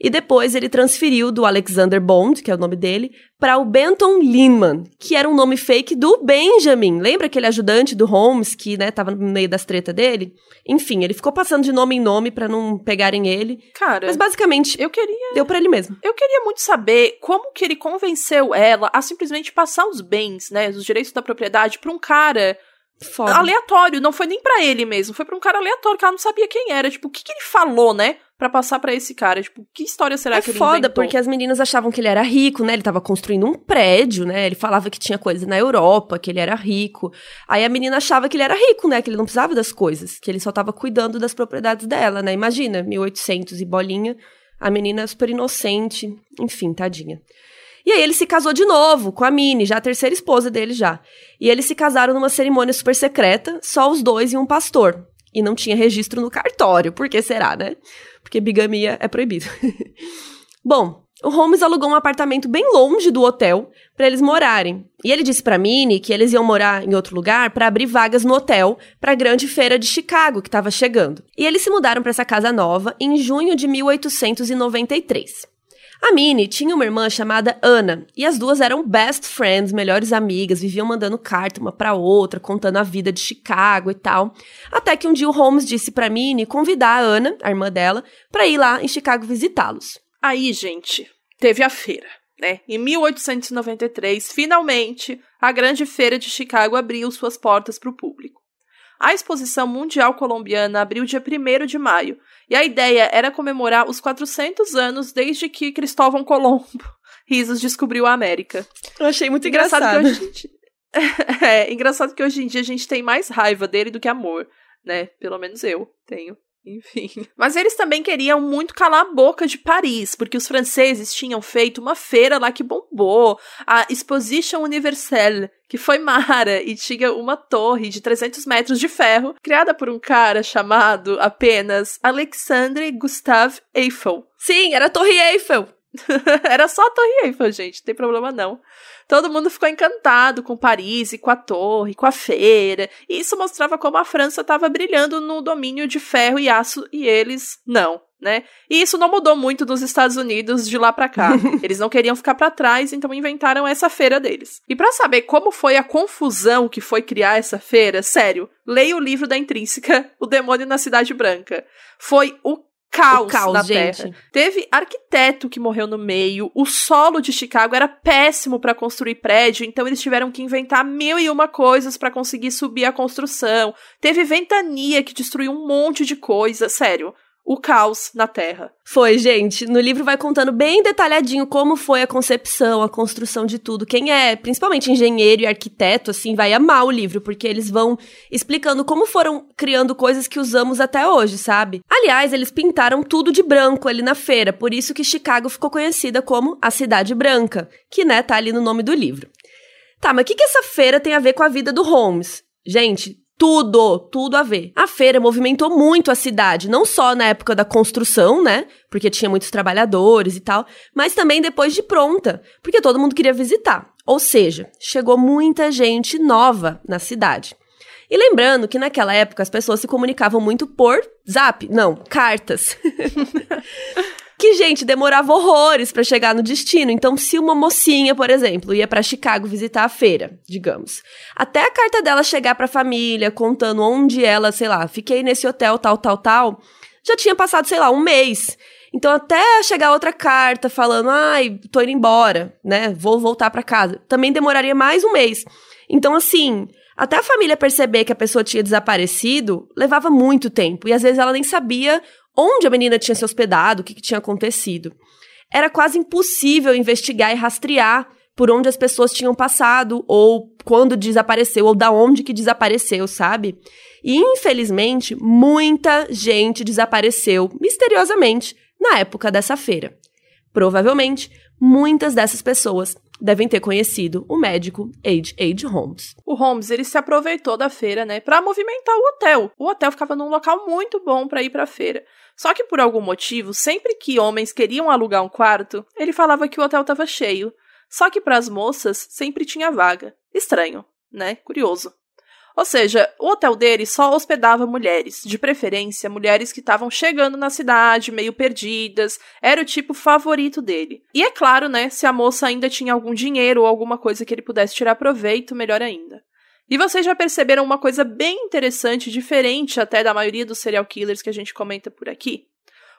E depois ele transferiu do Alexander Bond, que é o nome dele, para o Benton Lindman, que era um nome fake do Benjamin. Lembra aquele ajudante do Holmes que, né, tava no meio das tretas dele? Enfim, ele ficou passando de nome em nome para não pegarem ele. Cara, mas basicamente eu queria deu para ele mesmo. Eu queria muito saber como que ele convenceu ela a simplesmente passar os bens, né, os direitos da propriedade para um cara Foda. aleatório, não foi nem para ele mesmo, foi para um cara aleatório que ela não sabia quem era. Tipo, o que, que ele falou, né? para passar para esse cara. Tipo, que história será é que ele foda, inventou? porque as meninas achavam que ele era rico, né? Ele tava construindo um prédio, né? Ele falava que tinha coisa na Europa, que ele era rico. Aí a menina achava que ele era rico, né? Que ele não precisava das coisas, que ele só tava cuidando das propriedades dela, né? Imagina, 1800 e bolinha, a menina é super inocente, enfim, tadinha. E aí ele se casou de novo com a Minnie, já a terceira esposa dele já. E eles se casaram numa cerimônia super secreta, só os dois e um pastor. E não tinha registro no cartório, por que será, né? Porque bigamia é proibido. Bom, o Holmes alugou um apartamento bem longe do hotel para eles morarem. E ele disse para Minnie que eles iam morar em outro lugar para abrir vagas no hotel para a grande feira de Chicago que estava chegando. E eles se mudaram para essa casa nova em junho de 1893. A Minnie tinha uma irmã chamada Ana, e as duas eram best friends, melhores amigas, viviam mandando carta uma para outra, contando a vida de Chicago e tal. Até que um dia o Holmes disse para Minnie convidar a Ana, a irmã dela, para ir lá em Chicago visitá-los. Aí, gente, teve a feira. Né? Em 1893, finalmente, a grande feira de Chicago abriu suas portas para o público. A Exposição Mundial Colombiana abriu dia 1 de maio, e a ideia era comemorar os 400 anos desde que Cristóvão Colombo, risos, descobriu a América. Eu achei muito engraçado. engraçado. Que hoje, é, engraçado que hoje em dia a gente tem mais raiva dele do que amor, né? Pelo menos eu tenho. Enfim. Mas eles também queriam muito calar a boca de Paris, porque os franceses tinham feito uma feira lá que bombou, a Exposition Universelle, que foi mara e tinha uma torre de 300 metros de ferro, criada por um cara chamado apenas Alexandre Gustave Eiffel. Sim, era a Torre Eiffel. era só a Torre Eiffel, gente, não tem problema não. Todo mundo ficou encantado com Paris e com a torre, com a feira. E isso mostrava como a França estava brilhando no domínio de ferro e aço e eles não. Né? E isso não mudou muito dos Estados Unidos de lá para cá. Eles não queriam ficar para trás, então inventaram essa feira deles. E para saber como foi a confusão que foi criar essa feira, sério, leia o livro da Intrínseca, O Demônio na Cidade Branca. Foi o caos, caos na gente. Terra. Teve arquiteto que morreu no meio. O solo de Chicago era péssimo para construir prédio, então eles tiveram que inventar mil e uma coisas para conseguir subir a construção. Teve ventania que destruiu um monte de coisa. Sério, o caos na Terra. Foi, gente. No livro vai contando bem detalhadinho como foi a concepção, a construção de tudo. Quem é, principalmente engenheiro e arquiteto, assim, vai amar o livro, porque eles vão explicando como foram criando coisas que usamos até hoje, sabe? Aliás, eles pintaram tudo de branco ali na feira, por isso que Chicago ficou conhecida como a Cidade Branca, que, né, tá ali no nome do livro. Tá, mas o que, que essa feira tem a ver com a vida do Holmes? Gente, tudo, tudo a ver. A feira movimentou muito a cidade, não só na época da construção, né? Porque tinha muitos trabalhadores e tal, mas também depois de pronta, porque todo mundo queria visitar. Ou seja, chegou muita gente nova na cidade. E lembrando que naquela época as pessoas se comunicavam muito por zap, não, cartas. que, gente, demorava horrores para chegar no destino. Então, se uma mocinha, por exemplo, ia para Chicago visitar a feira, digamos, até a carta dela chegar para a família, contando onde ela, sei lá, fiquei nesse hotel, tal, tal, tal, já tinha passado, sei lá, um mês. Então, até chegar outra carta falando, ai, tô indo embora, né? Vou voltar para casa. Também demoraria mais um mês. Então, assim, até a família perceber que a pessoa tinha desaparecido, levava muito tempo. E às vezes ela nem sabia onde a menina tinha se hospedado, o que, que tinha acontecido. Era quase impossível investigar e rastrear por onde as pessoas tinham passado, ou quando desapareceu, ou da onde que desapareceu, sabe? E infelizmente, muita gente desapareceu misteriosamente na época dessa feira. Provavelmente, muitas dessas pessoas devem ter conhecido o médico H.H. Holmes. O Holmes, ele se aproveitou da feira, né, para movimentar o hotel. O hotel ficava num local muito bom para ir para a feira. Só que por algum motivo, sempre que homens queriam alugar um quarto, ele falava que o hotel estava cheio. Só que para as moças sempre tinha vaga. Estranho, né? Curioso. Ou seja, o hotel dele só hospedava mulheres, de preferência mulheres que estavam chegando na cidade, meio perdidas, era o tipo favorito dele. E é claro, né, se a moça ainda tinha algum dinheiro ou alguma coisa que ele pudesse tirar proveito, melhor ainda. E vocês já perceberam uma coisa bem interessante, diferente até da maioria dos serial killers que a gente comenta por aqui?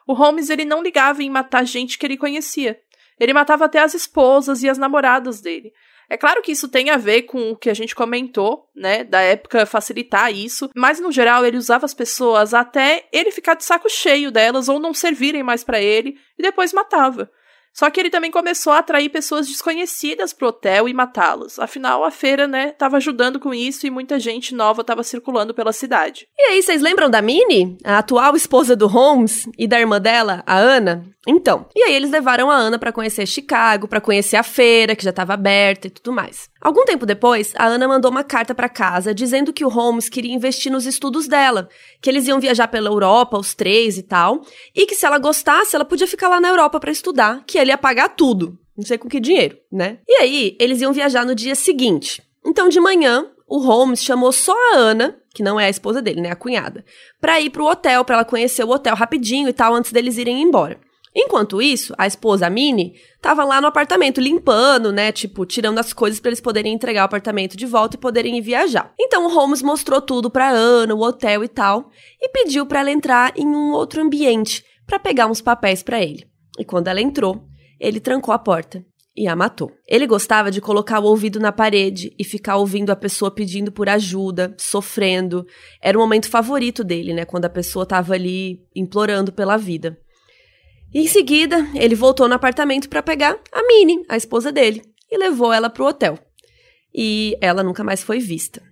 O Holmes ele não ligava em matar gente que ele conhecia. Ele matava até as esposas e as namoradas dele. É claro que isso tem a ver com o que a gente comentou, né, da época facilitar isso, mas no geral ele usava as pessoas até ele ficar de saco cheio delas ou não servirem mais para ele e depois matava. Só que ele também começou a atrair pessoas desconhecidas pro hotel e matá-los. Afinal, a feira, né, tava ajudando com isso e muita gente nova tava circulando pela cidade. E aí, vocês lembram da Minnie? A atual esposa do Holmes e da irmã dela, a Ana? Então, e aí eles levaram a Ana para conhecer Chicago, para conhecer a feira que já estava aberta e tudo mais. Algum tempo depois, a Ana mandou uma carta para casa dizendo que o Holmes queria investir nos estudos dela, que eles iam viajar pela Europa, os três e tal, e que se ela gostasse, ela podia ficar lá na Europa para estudar, que ele ia pagar tudo. Não sei com que dinheiro, né? E aí, eles iam viajar no dia seguinte. Então, de manhã, o Holmes chamou só a Ana, que não é a esposa dele, né, a cunhada, para ir pro hotel, para ela conhecer o hotel rapidinho e tal antes deles irem embora. Enquanto isso, a esposa, a Minnie, tava lá no apartamento limpando, né? Tipo, tirando as coisas para eles poderem entregar o apartamento de volta e poderem ir viajar. Então o Holmes mostrou tudo pra Ana, o hotel e tal, e pediu para ela entrar em um outro ambiente para pegar uns papéis para ele. E quando ela entrou, ele trancou a porta e a matou. Ele gostava de colocar o ouvido na parede e ficar ouvindo a pessoa pedindo por ajuda, sofrendo. Era o momento favorito dele, né? Quando a pessoa tava ali implorando pela vida. Em seguida, ele voltou no apartamento para pegar a Minnie, a esposa dele, e levou ela para o hotel. E ela nunca mais foi vista.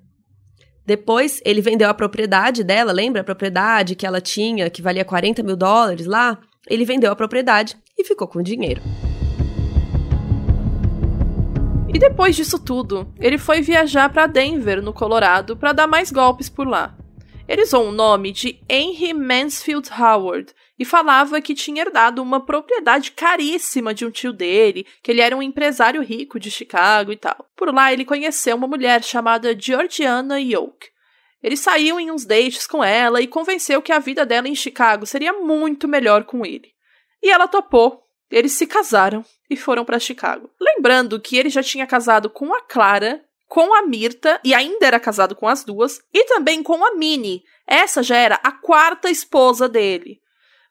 Depois, ele vendeu a propriedade dela, lembra a propriedade que ela tinha, que valia 40 mil dólares lá? Ele vendeu a propriedade e ficou com o dinheiro. E depois disso tudo, ele foi viajar para Denver, no Colorado, para dar mais golpes por lá. Ele usou o nome de Henry Mansfield Howard e falava que tinha herdado uma propriedade caríssima de um tio dele, que ele era um empresário rico de Chicago e tal. Por lá ele conheceu uma mulher chamada Georgiana Yoke. Ele saiu em uns dates com ela e convenceu que a vida dela em Chicago seria muito melhor com ele. E ela topou. Eles se casaram e foram para Chicago. Lembrando que ele já tinha casado com a Clara, com a Mirta e ainda era casado com as duas, e também com a Minnie. Essa já era a quarta esposa dele.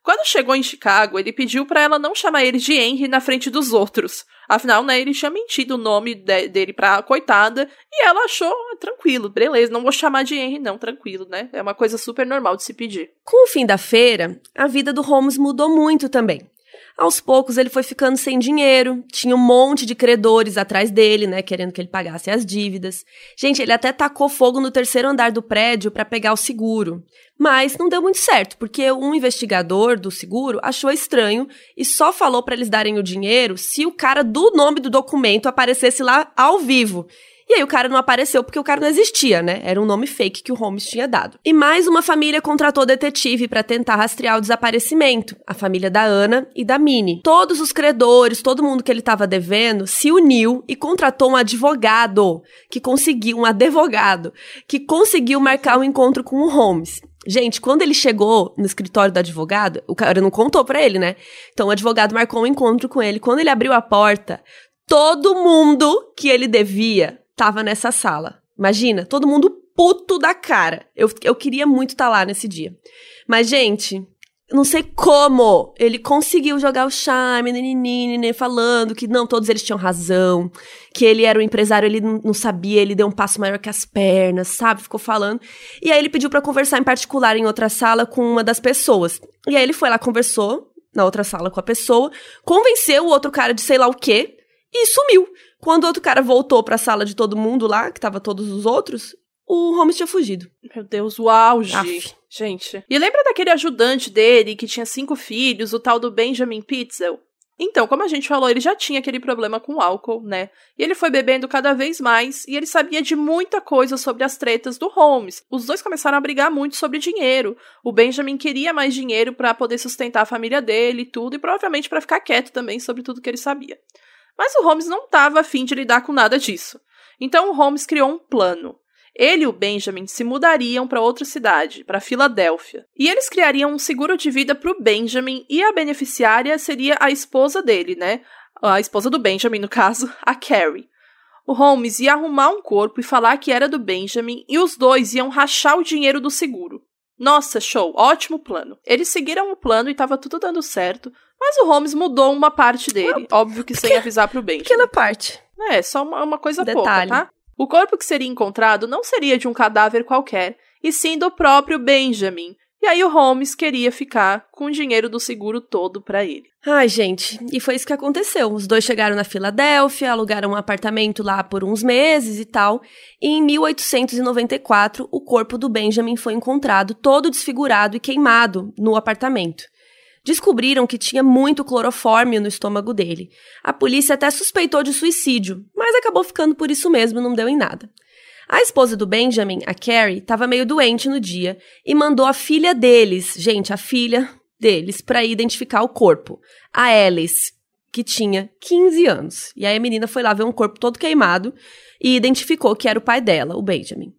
Quando chegou em Chicago, ele pediu para ela não chamar ele de Henry na frente dos outros. Afinal, né, ele tinha mentido o nome de dele pra coitada e ela achou ah, tranquilo, beleza, não vou chamar de Henry não, tranquilo, né? É uma coisa super normal de se pedir. Com o fim da feira, a vida do Holmes mudou muito também. Aos poucos ele foi ficando sem dinheiro, tinha um monte de credores atrás dele, né, querendo que ele pagasse as dívidas. Gente, ele até tacou fogo no terceiro andar do prédio para pegar o seguro. Mas não deu muito certo, porque um investigador do seguro achou estranho e só falou para eles darem o dinheiro se o cara do nome do documento aparecesse lá ao vivo. E aí o cara não apareceu porque o cara não existia, né? Era um nome fake que o Holmes tinha dado. E mais uma família contratou detetive para tentar rastrear o desaparecimento, a família da Ana e da Minnie. Todos os credores, todo mundo que ele estava devendo, se uniu e contratou um advogado que conseguiu um advogado que conseguiu marcar um encontro com o Holmes. Gente, quando ele chegou no escritório do advogado, o cara não contou para ele, né? Então o advogado marcou um encontro com ele. Quando ele abriu a porta, todo mundo que ele devia tava nessa sala. Imagina, todo mundo puto da cara. Eu, eu queria muito estar tá lá nesse dia. Mas, gente, não sei como ele conseguiu jogar o charme, nenenine, falando que não, todos eles tinham razão, que ele era um empresário, ele não sabia, ele deu um passo maior que as pernas, sabe? Ficou falando. E aí ele pediu para conversar em particular em outra sala com uma das pessoas. E aí ele foi lá, conversou na outra sala com a pessoa, convenceu o outro cara de sei lá o quê e sumiu. Quando o outro cara voltou para a sala de todo mundo lá, que tava todos os outros, o Holmes tinha fugido. Meu Deus, o auge. Aff. Gente. E lembra daquele ajudante dele que tinha cinco filhos, o tal do Benjamin Pitzel? Então, como a gente falou, ele já tinha aquele problema com o álcool, né? E ele foi bebendo cada vez mais e ele sabia de muita coisa sobre as tretas do Holmes. Os dois começaram a brigar muito sobre dinheiro. O Benjamin queria mais dinheiro para poder sustentar a família dele e tudo, e provavelmente para ficar quieto também sobre tudo que ele sabia. Mas o Holmes não estava afim de lidar com nada disso. Então o Holmes criou um plano. Ele e o Benjamin se mudariam para outra cidade, para Filadélfia. E eles criariam um seguro de vida para o Benjamin e a beneficiária seria a esposa dele, né? A esposa do Benjamin, no caso, a Carrie. O Holmes ia arrumar um corpo e falar que era do Benjamin e os dois iam rachar o dinheiro do seguro. Nossa, show, ótimo plano. Eles seguiram o plano e estava tudo dando certo, mas o Holmes mudou uma parte dele, óbvio que sem avisar pro Benjamin. Pequena parte. É, só uma, uma coisa Detalhe. pouca, tá? O corpo que seria encontrado não seria de um cadáver qualquer, e sim do próprio Benjamin. E aí o Holmes queria ficar com o dinheiro do seguro todo para ele. Ai, gente, e foi isso que aconteceu. Os dois chegaram na Filadélfia, alugaram um apartamento lá por uns meses e tal. E em 1894, o corpo do Benjamin foi encontrado todo desfigurado e queimado no apartamento descobriram que tinha muito clorofórmio no estômago dele. A polícia até suspeitou de suicídio, mas acabou ficando por isso mesmo, não deu em nada. A esposa do Benjamin, a Carrie, estava meio doente no dia e mandou a filha deles, gente, a filha deles, para identificar o corpo, a Alice, que tinha 15 anos. E aí a menina foi lá ver um corpo todo queimado e identificou que era o pai dela, o Benjamin.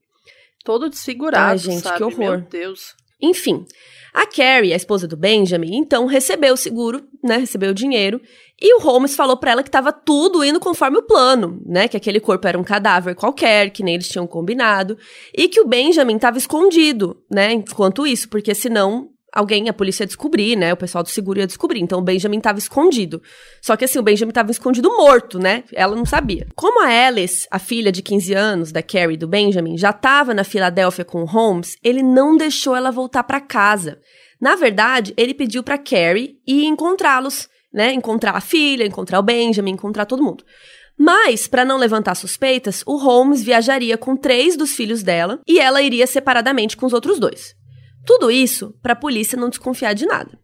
Todo desfigurado, Ai, gente, sabe? que horror. Meu Deus. Enfim, a Carrie, a esposa do Benjamin, então recebeu o seguro, né? Recebeu o dinheiro. E o Holmes falou para ela que estava tudo indo conforme o plano, né? Que aquele corpo era um cadáver qualquer, que nem eles tinham combinado. E que o Benjamin estava escondido, né? Enquanto isso, porque senão alguém, a polícia ia descobrir, né? O pessoal do seguro ia descobrir. Então o Benjamin estava escondido. Só que assim, o Benjamin estava escondido morto, né? Ela não sabia. Como a Alice, a filha de 15 anos da Carrie do Benjamin, já estava na Filadélfia com o Holmes, ele não deixou ela voltar para casa. Na verdade, ele pediu para Carrie ir encontrá-los, né? Encontrar a filha, encontrar o Benjamin, encontrar todo mundo. Mas, para não levantar suspeitas, o Holmes viajaria com três dos filhos dela e ela iria separadamente com os outros dois. Tudo isso para a polícia não desconfiar de nada.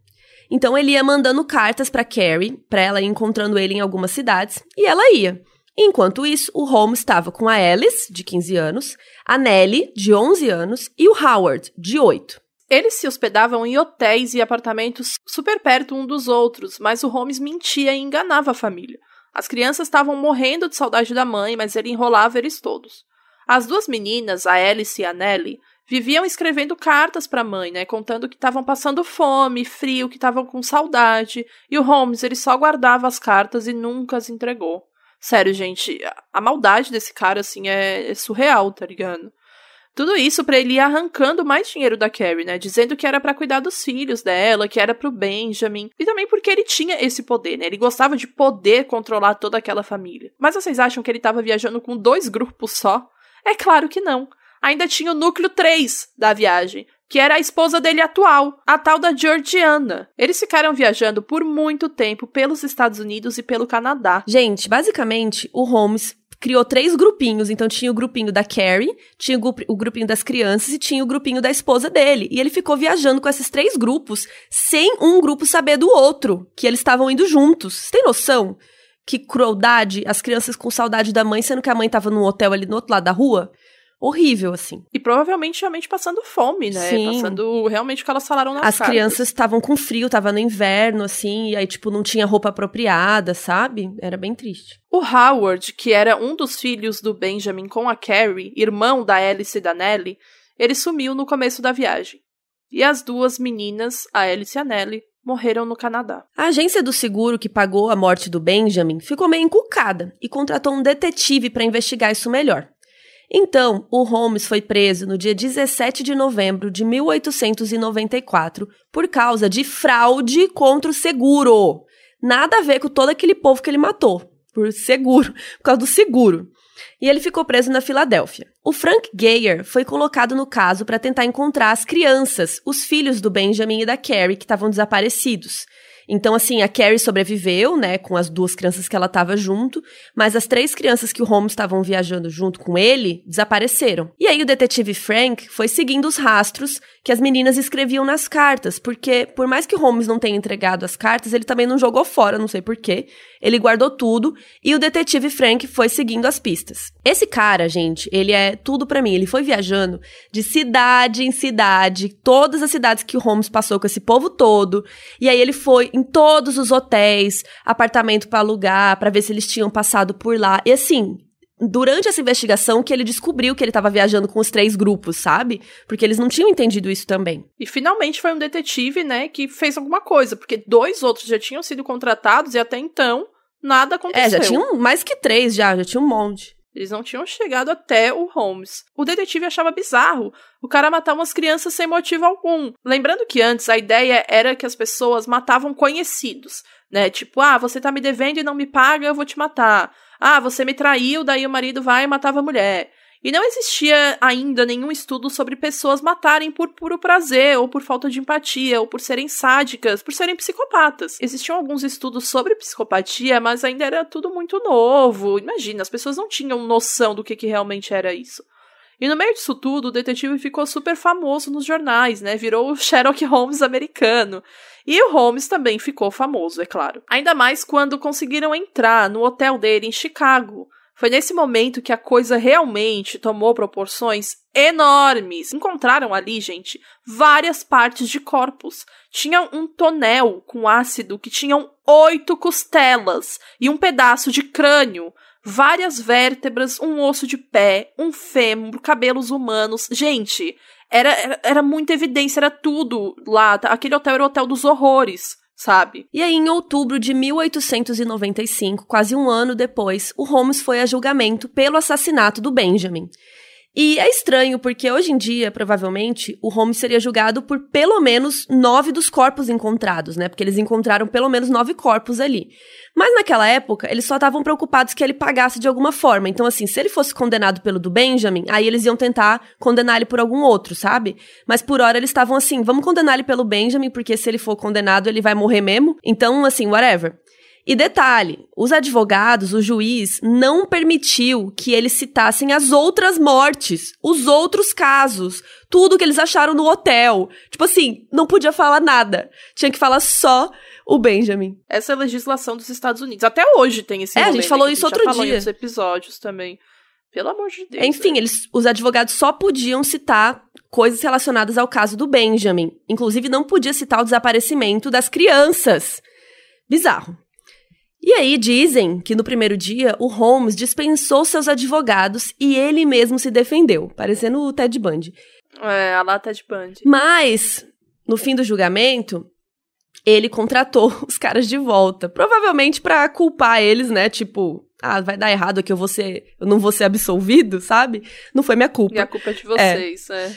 Então ele ia mandando cartas para Carrie, para ela ir encontrando ele em algumas cidades, e ela ia. Enquanto isso, o Holmes estava com a Alice, de 15 anos, a Nellie, de 11 anos, e o Howard, de 8. Eles se hospedavam em hotéis e apartamentos super perto um dos outros, mas o Holmes mentia e enganava a família. As crianças estavam morrendo de saudade da mãe, mas ele enrolava eles todos. As duas meninas, a Alice e a Nellie, viviam escrevendo cartas para a mãe, né, contando que estavam passando fome, frio, que estavam com saudade, e o Holmes ele só guardava as cartas e nunca as entregou. Sério, gente, a maldade desse cara assim é, é surreal, tá ligado? Tudo isso para ele ir arrancando mais dinheiro da Carrie, né? Dizendo que era para cuidar dos filhos dela, que era pro Benjamin. E também porque ele tinha esse poder, né? Ele gostava de poder controlar toda aquela família. Mas vocês acham que ele estava viajando com dois grupos só? É claro que não ainda tinha o núcleo 3 da viagem, que era a esposa dele atual, a tal da Georgiana. Eles ficaram viajando por muito tempo pelos Estados Unidos e pelo Canadá. Gente, basicamente, o Holmes criou três grupinhos. Então tinha o grupinho da Carrie, tinha o grupinho das crianças e tinha o grupinho da esposa dele. E ele ficou viajando com esses três grupos, sem um grupo saber do outro, que eles estavam indo juntos. Você tem noção? Que crueldade, as crianças com saudade da mãe, sendo que a mãe estava num hotel ali no outro lado da rua horrível, assim. E provavelmente realmente passando fome, né? Sim. Passando realmente o que elas falaram nas As cartas. crianças estavam com frio, tava no inverno, assim, e aí, tipo, não tinha roupa apropriada, sabe? Era bem triste. O Howard, que era um dos filhos do Benjamin com a Carrie, irmão da Alice e da Nellie, ele sumiu no começo da viagem. E as duas meninas, a Alice e a Nellie, morreram no Canadá. A agência do seguro que pagou a morte do Benjamin ficou meio encucada e contratou um detetive para investigar isso melhor. Então, o Holmes foi preso no dia 17 de novembro de 1894 por causa de fraude contra o seguro. Nada a ver com todo aquele povo que ele matou. Por seguro, por causa do seguro. E ele ficou preso na Filadélfia. O Frank Geyer foi colocado no caso para tentar encontrar as crianças, os filhos do Benjamin e da Carrie, que estavam desaparecidos. Então, assim, a Carrie sobreviveu, né, com as duas crianças que ela estava junto, mas as três crianças que o Holmes estavam viajando junto com ele desapareceram. E aí o detetive Frank foi seguindo os rastros que as meninas escreviam nas cartas, porque por mais que Holmes não tenha entregado as cartas, ele também não jogou fora, não sei porquê. Ele guardou tudo e o detetive Frank foi seguindo as pistas. Esse cara, gente, ele é tudo para mim. Ele foi viajando de cidade em cidade, todas as cidades que Holmes passou com esse povo todo, e aí ele foi em todos os hotéis, apartamento para alugar, para ver se eles tinham passado por lá. E assim, durante essa investigação que ele descobriu que ele estava viajando com os três grupos, sabe? Porque eles não tinham entendido isso também. E finalmente foi um detetive, né, que fez alguma coisa, porque dois outros já tinham sido contratados e até então nada aconteceu. É, já tinham mais que três já, já tinha um monte. Eles não tinham chegado até o Holmes. O detetive achava bizarro o cara matar umas crianças sem motivo algum. Lembrando que antes a ideia era que as pessoas matavam conhecidos, né? Tipo, ah, você tá me devendo e não me paga, eu vou te matar. Ah, você me traiu, daí o marido vai e matava a mulher. E não existia ainda nenhum estudo sobre pessoas matarem por puro prazer, ou por falta de empatia, ou por serem sádicas, por serem psicopatas. Existiam alguns estudos sobre psicopatia, mas ainda era tudo muito novo. Imagina, as pessoas não tinham noção do que, que realmente era isso. E no meio disso tudo, o detetive ficou super famoso nos jornais, né? Virou o Sherlock Holmes americano. E o Holmes também ficou famoso, é claro. Ainda mais quando conseguiram entrar no hotel dele em Chicago. Foi nesse momento que a coisa realmente tomou proporções enormes. Encontraram ali, gente, várias partes de corpos. Tinha um tonel com ácido que tinham oito costelas e um pedaço de crânio, várias vértebras, um osso de pé, um fêmur, cabelos humanos. Gente, era, era, era muita evidência, era tudo lá. Aquele hotel era o hotel dos horrores sabe? E aí, em outubro de 1895, quase um ano depois, o Holmes foi a julgamento pelo assassinato do Benjamin. E é estranho porque hoje em dia, provavelmente, o Holmes seria julgado por pelo menos nove dos corpos encontrados, né? Porque eles encontraram pelo menos nove corpos ali. Mas naquela época, eles só estavam preocupados que ele pagasse de alguma forma. Então, assim, se ele fosse condenado pelo do Benjamin, aí eles iam tentar condenar ele por algum outro, sabe? Mas por hora eles estavam assim, vamos condenar ele pelo Benjamin, porque se ele for condenado, ele vai morrer mesmo. Então, assim, whatever. E detalhe, os advogados, o juiz, não permitiu que eles citassem as outras mortes, os outros casos, tudo que eles acharam no hotel. Tipo assim, não podia falar nada. Tinha que falar só o Benjamin. Essa é a legislação dos Estados Unidos. Até hoje tem esse É, a gente falou isso outro já falou dia. em episódios também. Pelo amor de Deus. Enfim, né? eles, os advogados só podiam citar coisas relacionadas ao caso do Benjamin. Inclusive, não podia citar o desaparecimento das crianças. Bizarro. E aí dizem que no primeiro dia o Holmes dispensou seus advogados e ele mesmo se defendeu, parecendo o Ted Bundy. É, a lata de band. Mas, no fim do julgamento, ele contratou os caras de volta. Provavelmente pra culpar eles, né? Tipo, ah, vai dar errado aqui, eu vou ser. Eu não vou ser absolvido, sabe? Não foi minha culpa. E a culpa é de vocês, é.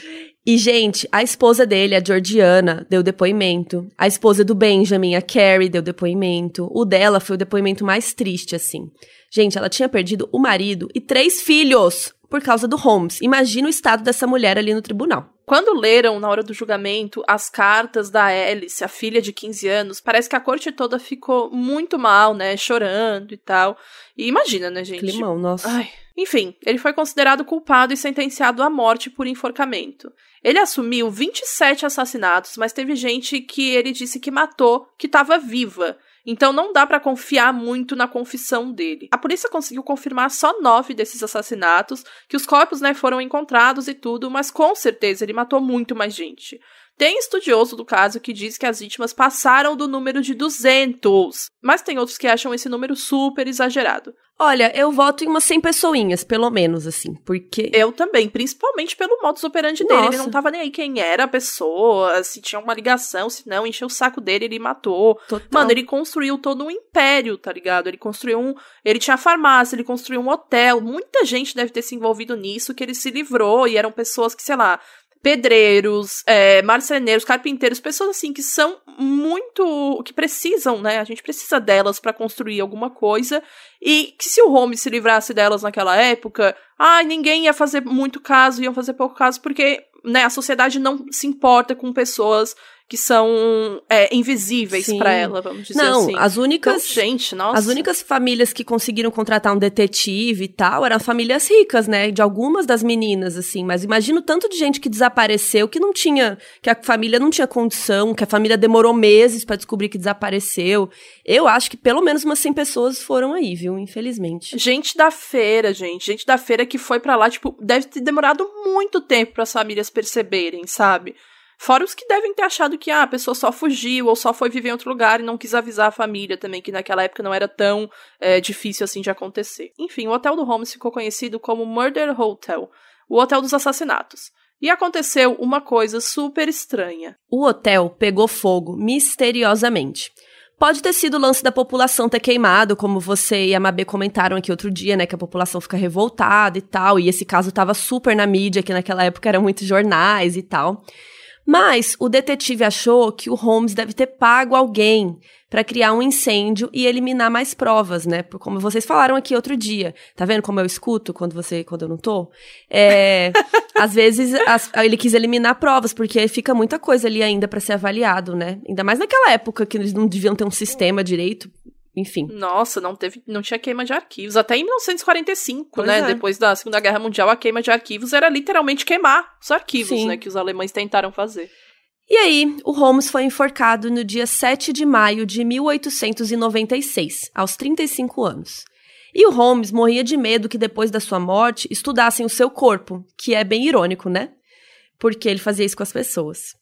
E, gente, a esposa dele, a Georgiana, deu depoimento. A esposa do Benjamin, a Carrie, deu depoimento. O dela foi o depoimento mais triste, assim. Gente, ela tinha perdido o marido e três filhos por causa do Holmes. Imagina o estado dessa mulher ali no tribunal. Quando leram, na hora do julgamento, as cartas da Alice, a filha de 15 anos, parece que a corte toda ficou muito mal, né? Chorando e tal. E imagina, né, gente? Climão, nossa. Ai. Enfim, ele foi considerado culpado e sentenciado à morte por enforcamento. Ele assumiu 27 assassinatos, mas teve gente que ele disse que matou, que estava viva. Então não dá pra confiar muito na confissão dele. A polícia conseguiu confirmar só nove desses assassinatos, que os corpos né, foram encontrados e tudo, mas com certeza ele matou muito mais gente. Tem estudioso do caso que diz que as vítimas passaram do número de 200, mas tem outros que acham esse número super exagerado. Olha, eu voto em umas 100 pessoinhas, pelo menos, assim, porque... Eu também, principalmente pelo modus operandi dele. Ele Nossa. não tava nem aí quem era a pessoa, se tinha uma ligação, se não, encheu o saco dele, ele matou. Total. Mano, ele construiu todo um império, tá ligado? Ele construiu um. Ele tinha farmácia, ele construiu um hotel. Muita gente deve ter se envolvido nisso, que ele se livrou, e eram pessoas que, sei lá, pedreiros, é, marceneiros, carpinteiros, pessoas assim que são muito. que precisam, né? A gente precisa delas pra construir alguma coisa. E que se o Holmes se livrasse delas naquela época, ai, ninguém ia fazer muito caso, iam fazer pouco caso, porque né, a sociedade não se importa com pessoas que são é, invisíveis pra ela, vamos dizer Não, assim. as Então, únicas... gente, nossa. As únicas famílias que conseguiram contratar um detetive e tal eram famílias ricas, né? De algumas das meninas, assim. Mas imagina o tanto de gente que desapareceu, que não tinha. que a família não tinha condição, que a família demorou meses pra descobrir que desapareceu. Eu acho que pelo menos umas 100 pessoas foram aí, viu? Infelizmente. Gente da feira, gente. Gente da feira que foi pra lá, tipo, deve ter demorado muito tempo para as famílias perceberem, sabe? Fora os que devem ter achado que ah, a pessoa só fugiu ou só foi viver em outro lugar e não quis avisar a família também, que naquela época não era tão é, difícil assim de acontecer. Enfim, o hotel do Holmes ficou conhecido como Murder Hotel, o hotel dos assassinatos. E aconteceu uma coisa super estranha. O hotel pegou fogo misteriosamente. Pode ter sido o lance da população ter queimado, como você e a Mabê comentaram aqui outro dia, né? Que a população fica revoltada e tal. E esse caso tava super na mídia, que naquela época eram muitos jornais e tal. Mas o detetive achou que o Holmes deve ter pago alguém para criar um incêndio e eliminar mais provas, né? Como vocês falaram aqui outro dia. Tá vendo como eu escuto quando você, quando eu não tô? É, às vezes as- ele quis eliminar provas porque fica muita coisa ali ainda para ser avaliado, né? Ainda mais naquela época que eles não deviam ter um sistema direito. Enfim. Nossa, não teve, não tinha queima de arquivos. Até em 1945, Pois né? é. Depois da Segunda Guerra Mundial, a queima de arquivos era literalmente queimar os arquivos, Sim. né? Que os alemães tentaram fazer. E aí, o Holmes foi enforcado no dia 7 de maio de 1896, aos 35 anos. E o Holmes morria de medo que depois da sua morte estudassem o seu corpo, que é bem irônico, né? Porque ele fazia isso com as pessoas.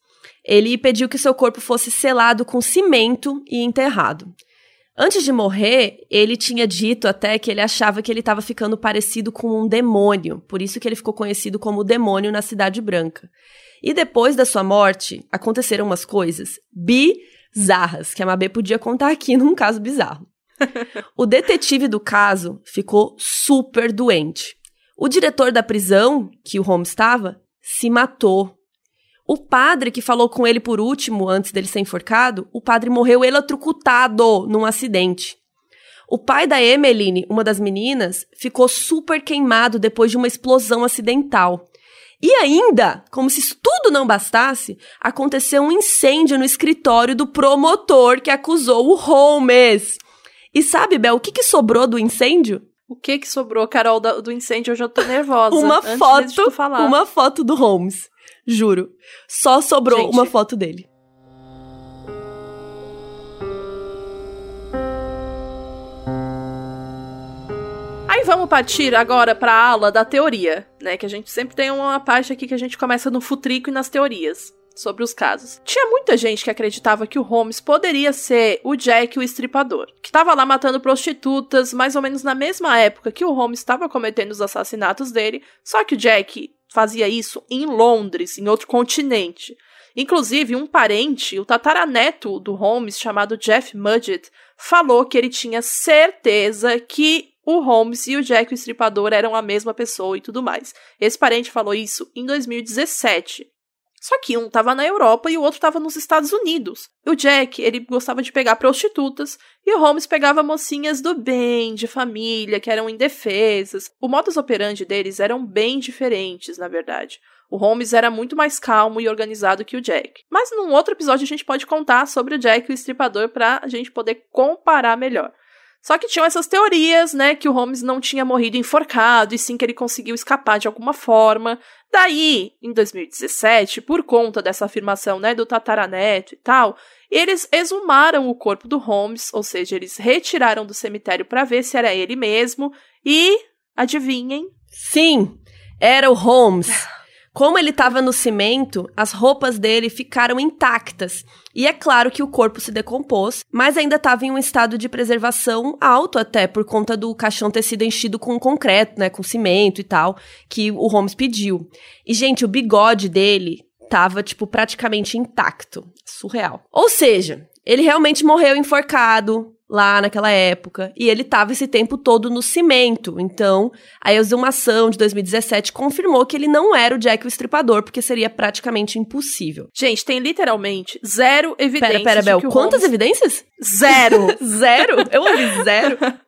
Ele pediu que seu corpo fosse selado com cimento e enterrado. Antes de morrer, ele tinha dito até que ele achava que ele estava ficando parecido com um demônio, por isso que ele ficou conhecido como o demônio na Cidade Branca. E depois da sua morte, aconteceram umas coisas bizarras que a Mabê podia contar aqui num caso bizarro. o detetive do caso ficou super doente. O diretor da prisão, que o Holmes estava, se matou. O padre que falou com ele por último, antes dele ser enforcado, o padre morreu eletrocutado num acidente. O pai da Emmeline, uma das meninas, ficou super queimado depois de uma explosão acidental. E ainda, como se isso tudo não bastasse, aconteceu um incêndio no escritório do promotor que acusou o Holmes. E sabe, Bel, o que, que sobrou do incêndio? O que que sobrou, Carol, do, incêndio? Eu já tô nervosa. Uma antes foto, falar. uma foto do Holmes. Juro. Só sobrou Gente. uma foto dele. Aí vamos partir agora para a aula da teoria, né? Que a gente sempre tem uma parte aqui que a gente começa no futrico e nas teorias sobre os casos. Tinha muita gente que acreditava que o Holmes poderia ser o Jack o estripador, que estava lá matando prostitutas, mais ou menos na mesma época que o Holmes estava cometendo os assassinatos dele, só que o Jack fazia isso em Londres, em outro continente. Inclusive, um parente, o tataraneto do Holmes, chamado Jeff Mudgett, falou que ele tinha certeza que o Holmes e o Jack o Estripador eram a mesma pessoa e tudo mais. Esse parente falou isso em 2017. Só que um estava na Europa e o outro estava nos Estados Unidos. O Jack, ele gostava de pegar prostitutas e o Holmes pegava mocinhas do bem, de família, que eram indefesas. O modus operandi deles eram bem diferentes, na verdade. O Holmes era muito mais calmo e organizado que o Jack. Mas num outro episódio a gente pode contar sobre o Jack e o Estripador para a gente poder comparar melhor. Só que tinham essas teorias, né, que o Holmes não tinha morrido enforcado e sim que ele conseguiu escapar de alguma forma. Daí, em 2017, por conta dessa afirmação, né, do tataraneto e tal, eles exumaram o corpo do Holmes, ou seja, eles retiraram do cemitério para ver se era ele mesmo e adivinhem, Sim, era o Holmes. Como ele estava no cimento, as roupas dele ficaram intactas. E é claro que o corpo se decompôs, mas ainda estava em um estado de preservação alto até, por conta do caixão ter sido enchido com concreto, né, com cimento e tal, que o Holmes pediu. E, gente, o bigode dele tava, tipo, praticamente intacto. Surreal. Ou seja, ele realmente morreu enforcado lá naquela época. E ele tava esse tempo todo no cimento. Então, a exumação de 2017 confirmou que ele não era o Jack o Estripador, porque seria praticamente impossível. Gente, tem literalmente zero evidências Pera, pera, Bel, quantas Holmes... evidências? Zero! Zero? Eu ouvi zero.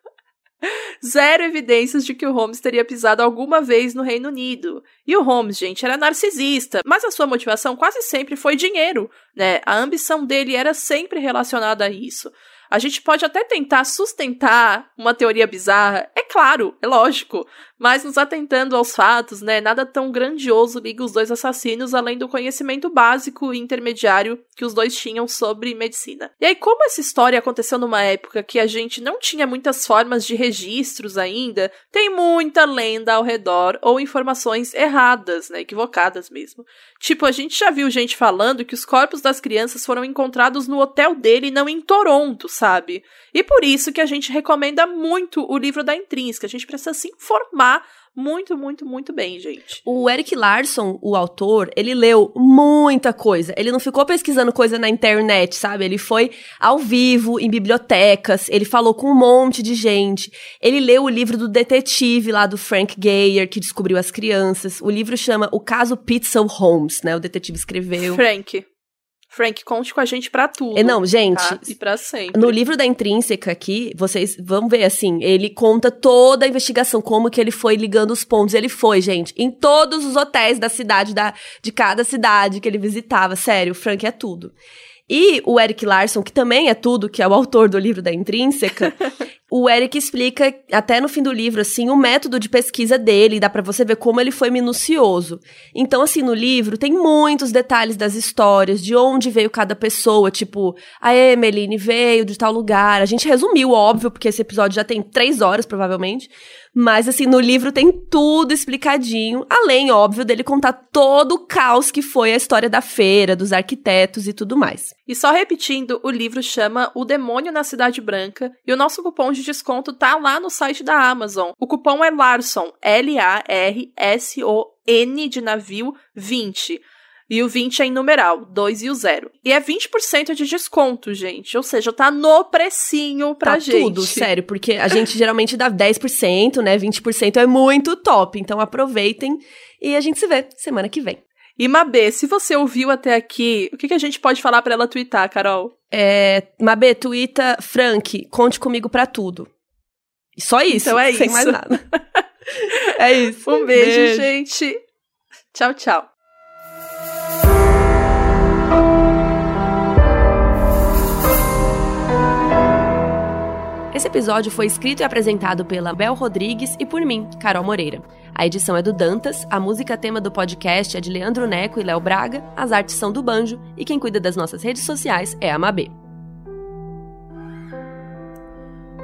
Zero evidências de que o Holmes teria pisado alguma vez no Reino Unido. E o Holmes, gente, era narcisista, mas a sua motivação quase sempre foi dinheiro, né? A ambição dele era sempre relacionada a isso. A gente pode até tentar sustentar uma teoria bizarra, é claro, é lógico, mas nos atentando aos fatos, né, nada tão grandioso liga os dois assassinos além do conhecimento básico e intermediário que os dois tinham sobre medicina. E aí, como essa história aconteceu numa época que a gente não tinha muitas formas de registros ainda, tem muita lenda ao redor ou informações erradas, né, equivocadas mesmo. Tipo, a gente já viu gente falando que os corpos das crianças foram encontrados no hotel dele e não em Toronto, sabe? E por isso que a gente recomenda muito o livro da Intrínseca. A gente precisa se informar muito, muito, muito bem, gente. O Eric Larson, o autor, ele leu muita coisa. Ele não ficou pesquisando coisa na internet, sabe? Ele foi ao vivo, em bibliotecas, ele falou com um monte de gente. Ele leu o livro do detetive lá do Frank Geyer, que descobriu as crianças. O livro chama O Caso Pitzel Holmes, né? O detetive escreveu. Frank. Frank, conte com a gente pra tudo. É, não, gente, tá? E pra sempre. No livro da Intrínseca aqui, vocês vão ver assim, ele conta toda a investigação, como que ele foi ligando os pontos. Ele foi, gente, em todos os hotéis da cidade, da, de cada cidade que ele visitava. Sério, o Frank é tudo. E o Eric Larson, que também é tudo, que é o autor do livro da Intrínseca, o Eric explica, até no fim do livro, assim, o método de pesquisa dele, dá pra você ver como ele foi minucioso. Então, assim, no livro tem muitos detalhes das histórias, de onde veio cada pessoa, tipo, a Emeline veio de tal lugar. A gente resumiu, óbvio, porque esse episódio já tem três horas, provavelmente. Mas, assim, no livro tem tudo explicadinho, além, óbvio, dele contar todo o caos que foi a história da feira, dos arquitetos e tudo mais. E só repetindo, o livro chama O Demônio na Cidade Branca e o nosso cupom de desconto tá lá no site da Amazon. O cupom é LARSON, L-A-R-S-O-N de navio 20. E o 20 é em numeral, 2 e o 0. E é 20% de desconto, gente. Ou seja, tá no precinho pra tá gente. tudo, sério, porque a gente geralmente dá 10%, né? 20% é muito top. Então aproveitem e a gente se vê semana que vem. E Mabê, se você ouviu até aqui, o que, que a gente pode falar pra ela twittar, Carol? É, Mabê, tuita Frank, conte comigo pra tudo. Só isso, Então é sem isso. mais nada. é isso. Um beijo, gente. Tchau, tchau. Esse episódio foi escrito e apresentado pela Bel Rodrigues e por mim, Carol Moreira. A edição é do Dantas, a música tema do podcast é de Leandro Neco e Léo Braga, as artes são do Banjo e quem cuida das nossas redes sociais é a Mabê.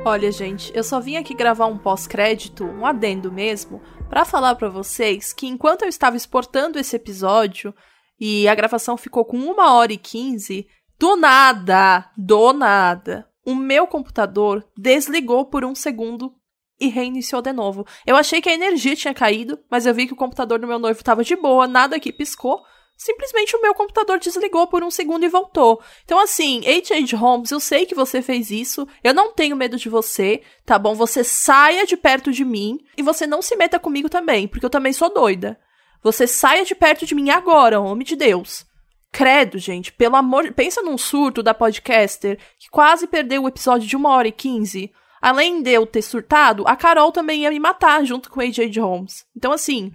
Olha, gente, eu só vim aqui gravar um pós-crédito, um adendo mesmo, para falar para vocês que enquanto eu estava exportando esse episódio e a gravação ficou com uma hora e quinze, do nada, do nada, o meu computador desligou por um segundo e reiniciou de novo. Eu achei que a energia tinha caído, mas eu vi que o computador do meu noivo estava de boa, nada aqui piscou simplesmente o meu computador desligou por um segundo e voltou. Então, assim, H.H. Holmes, eu sei que você fez isso, eu não tenho medo de você, tá bom? Você saia de perto de mim e você não se meta comigo também, porque eu também sou doida. Você saia de perto de mim agora, homem de Deus. Credo, gente, pelo amor. Pensa num surto da podcaster que quase perdeu o episódio de uma hora e quinze. Além de eu ter surtado, a Carol também ia me matar junto com AJ Holmes. Então, assim,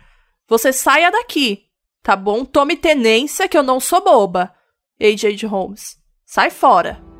você saia daqui. Tá bom? Tome tenência que eu não sou boba. AJ Holmes. Sai fora.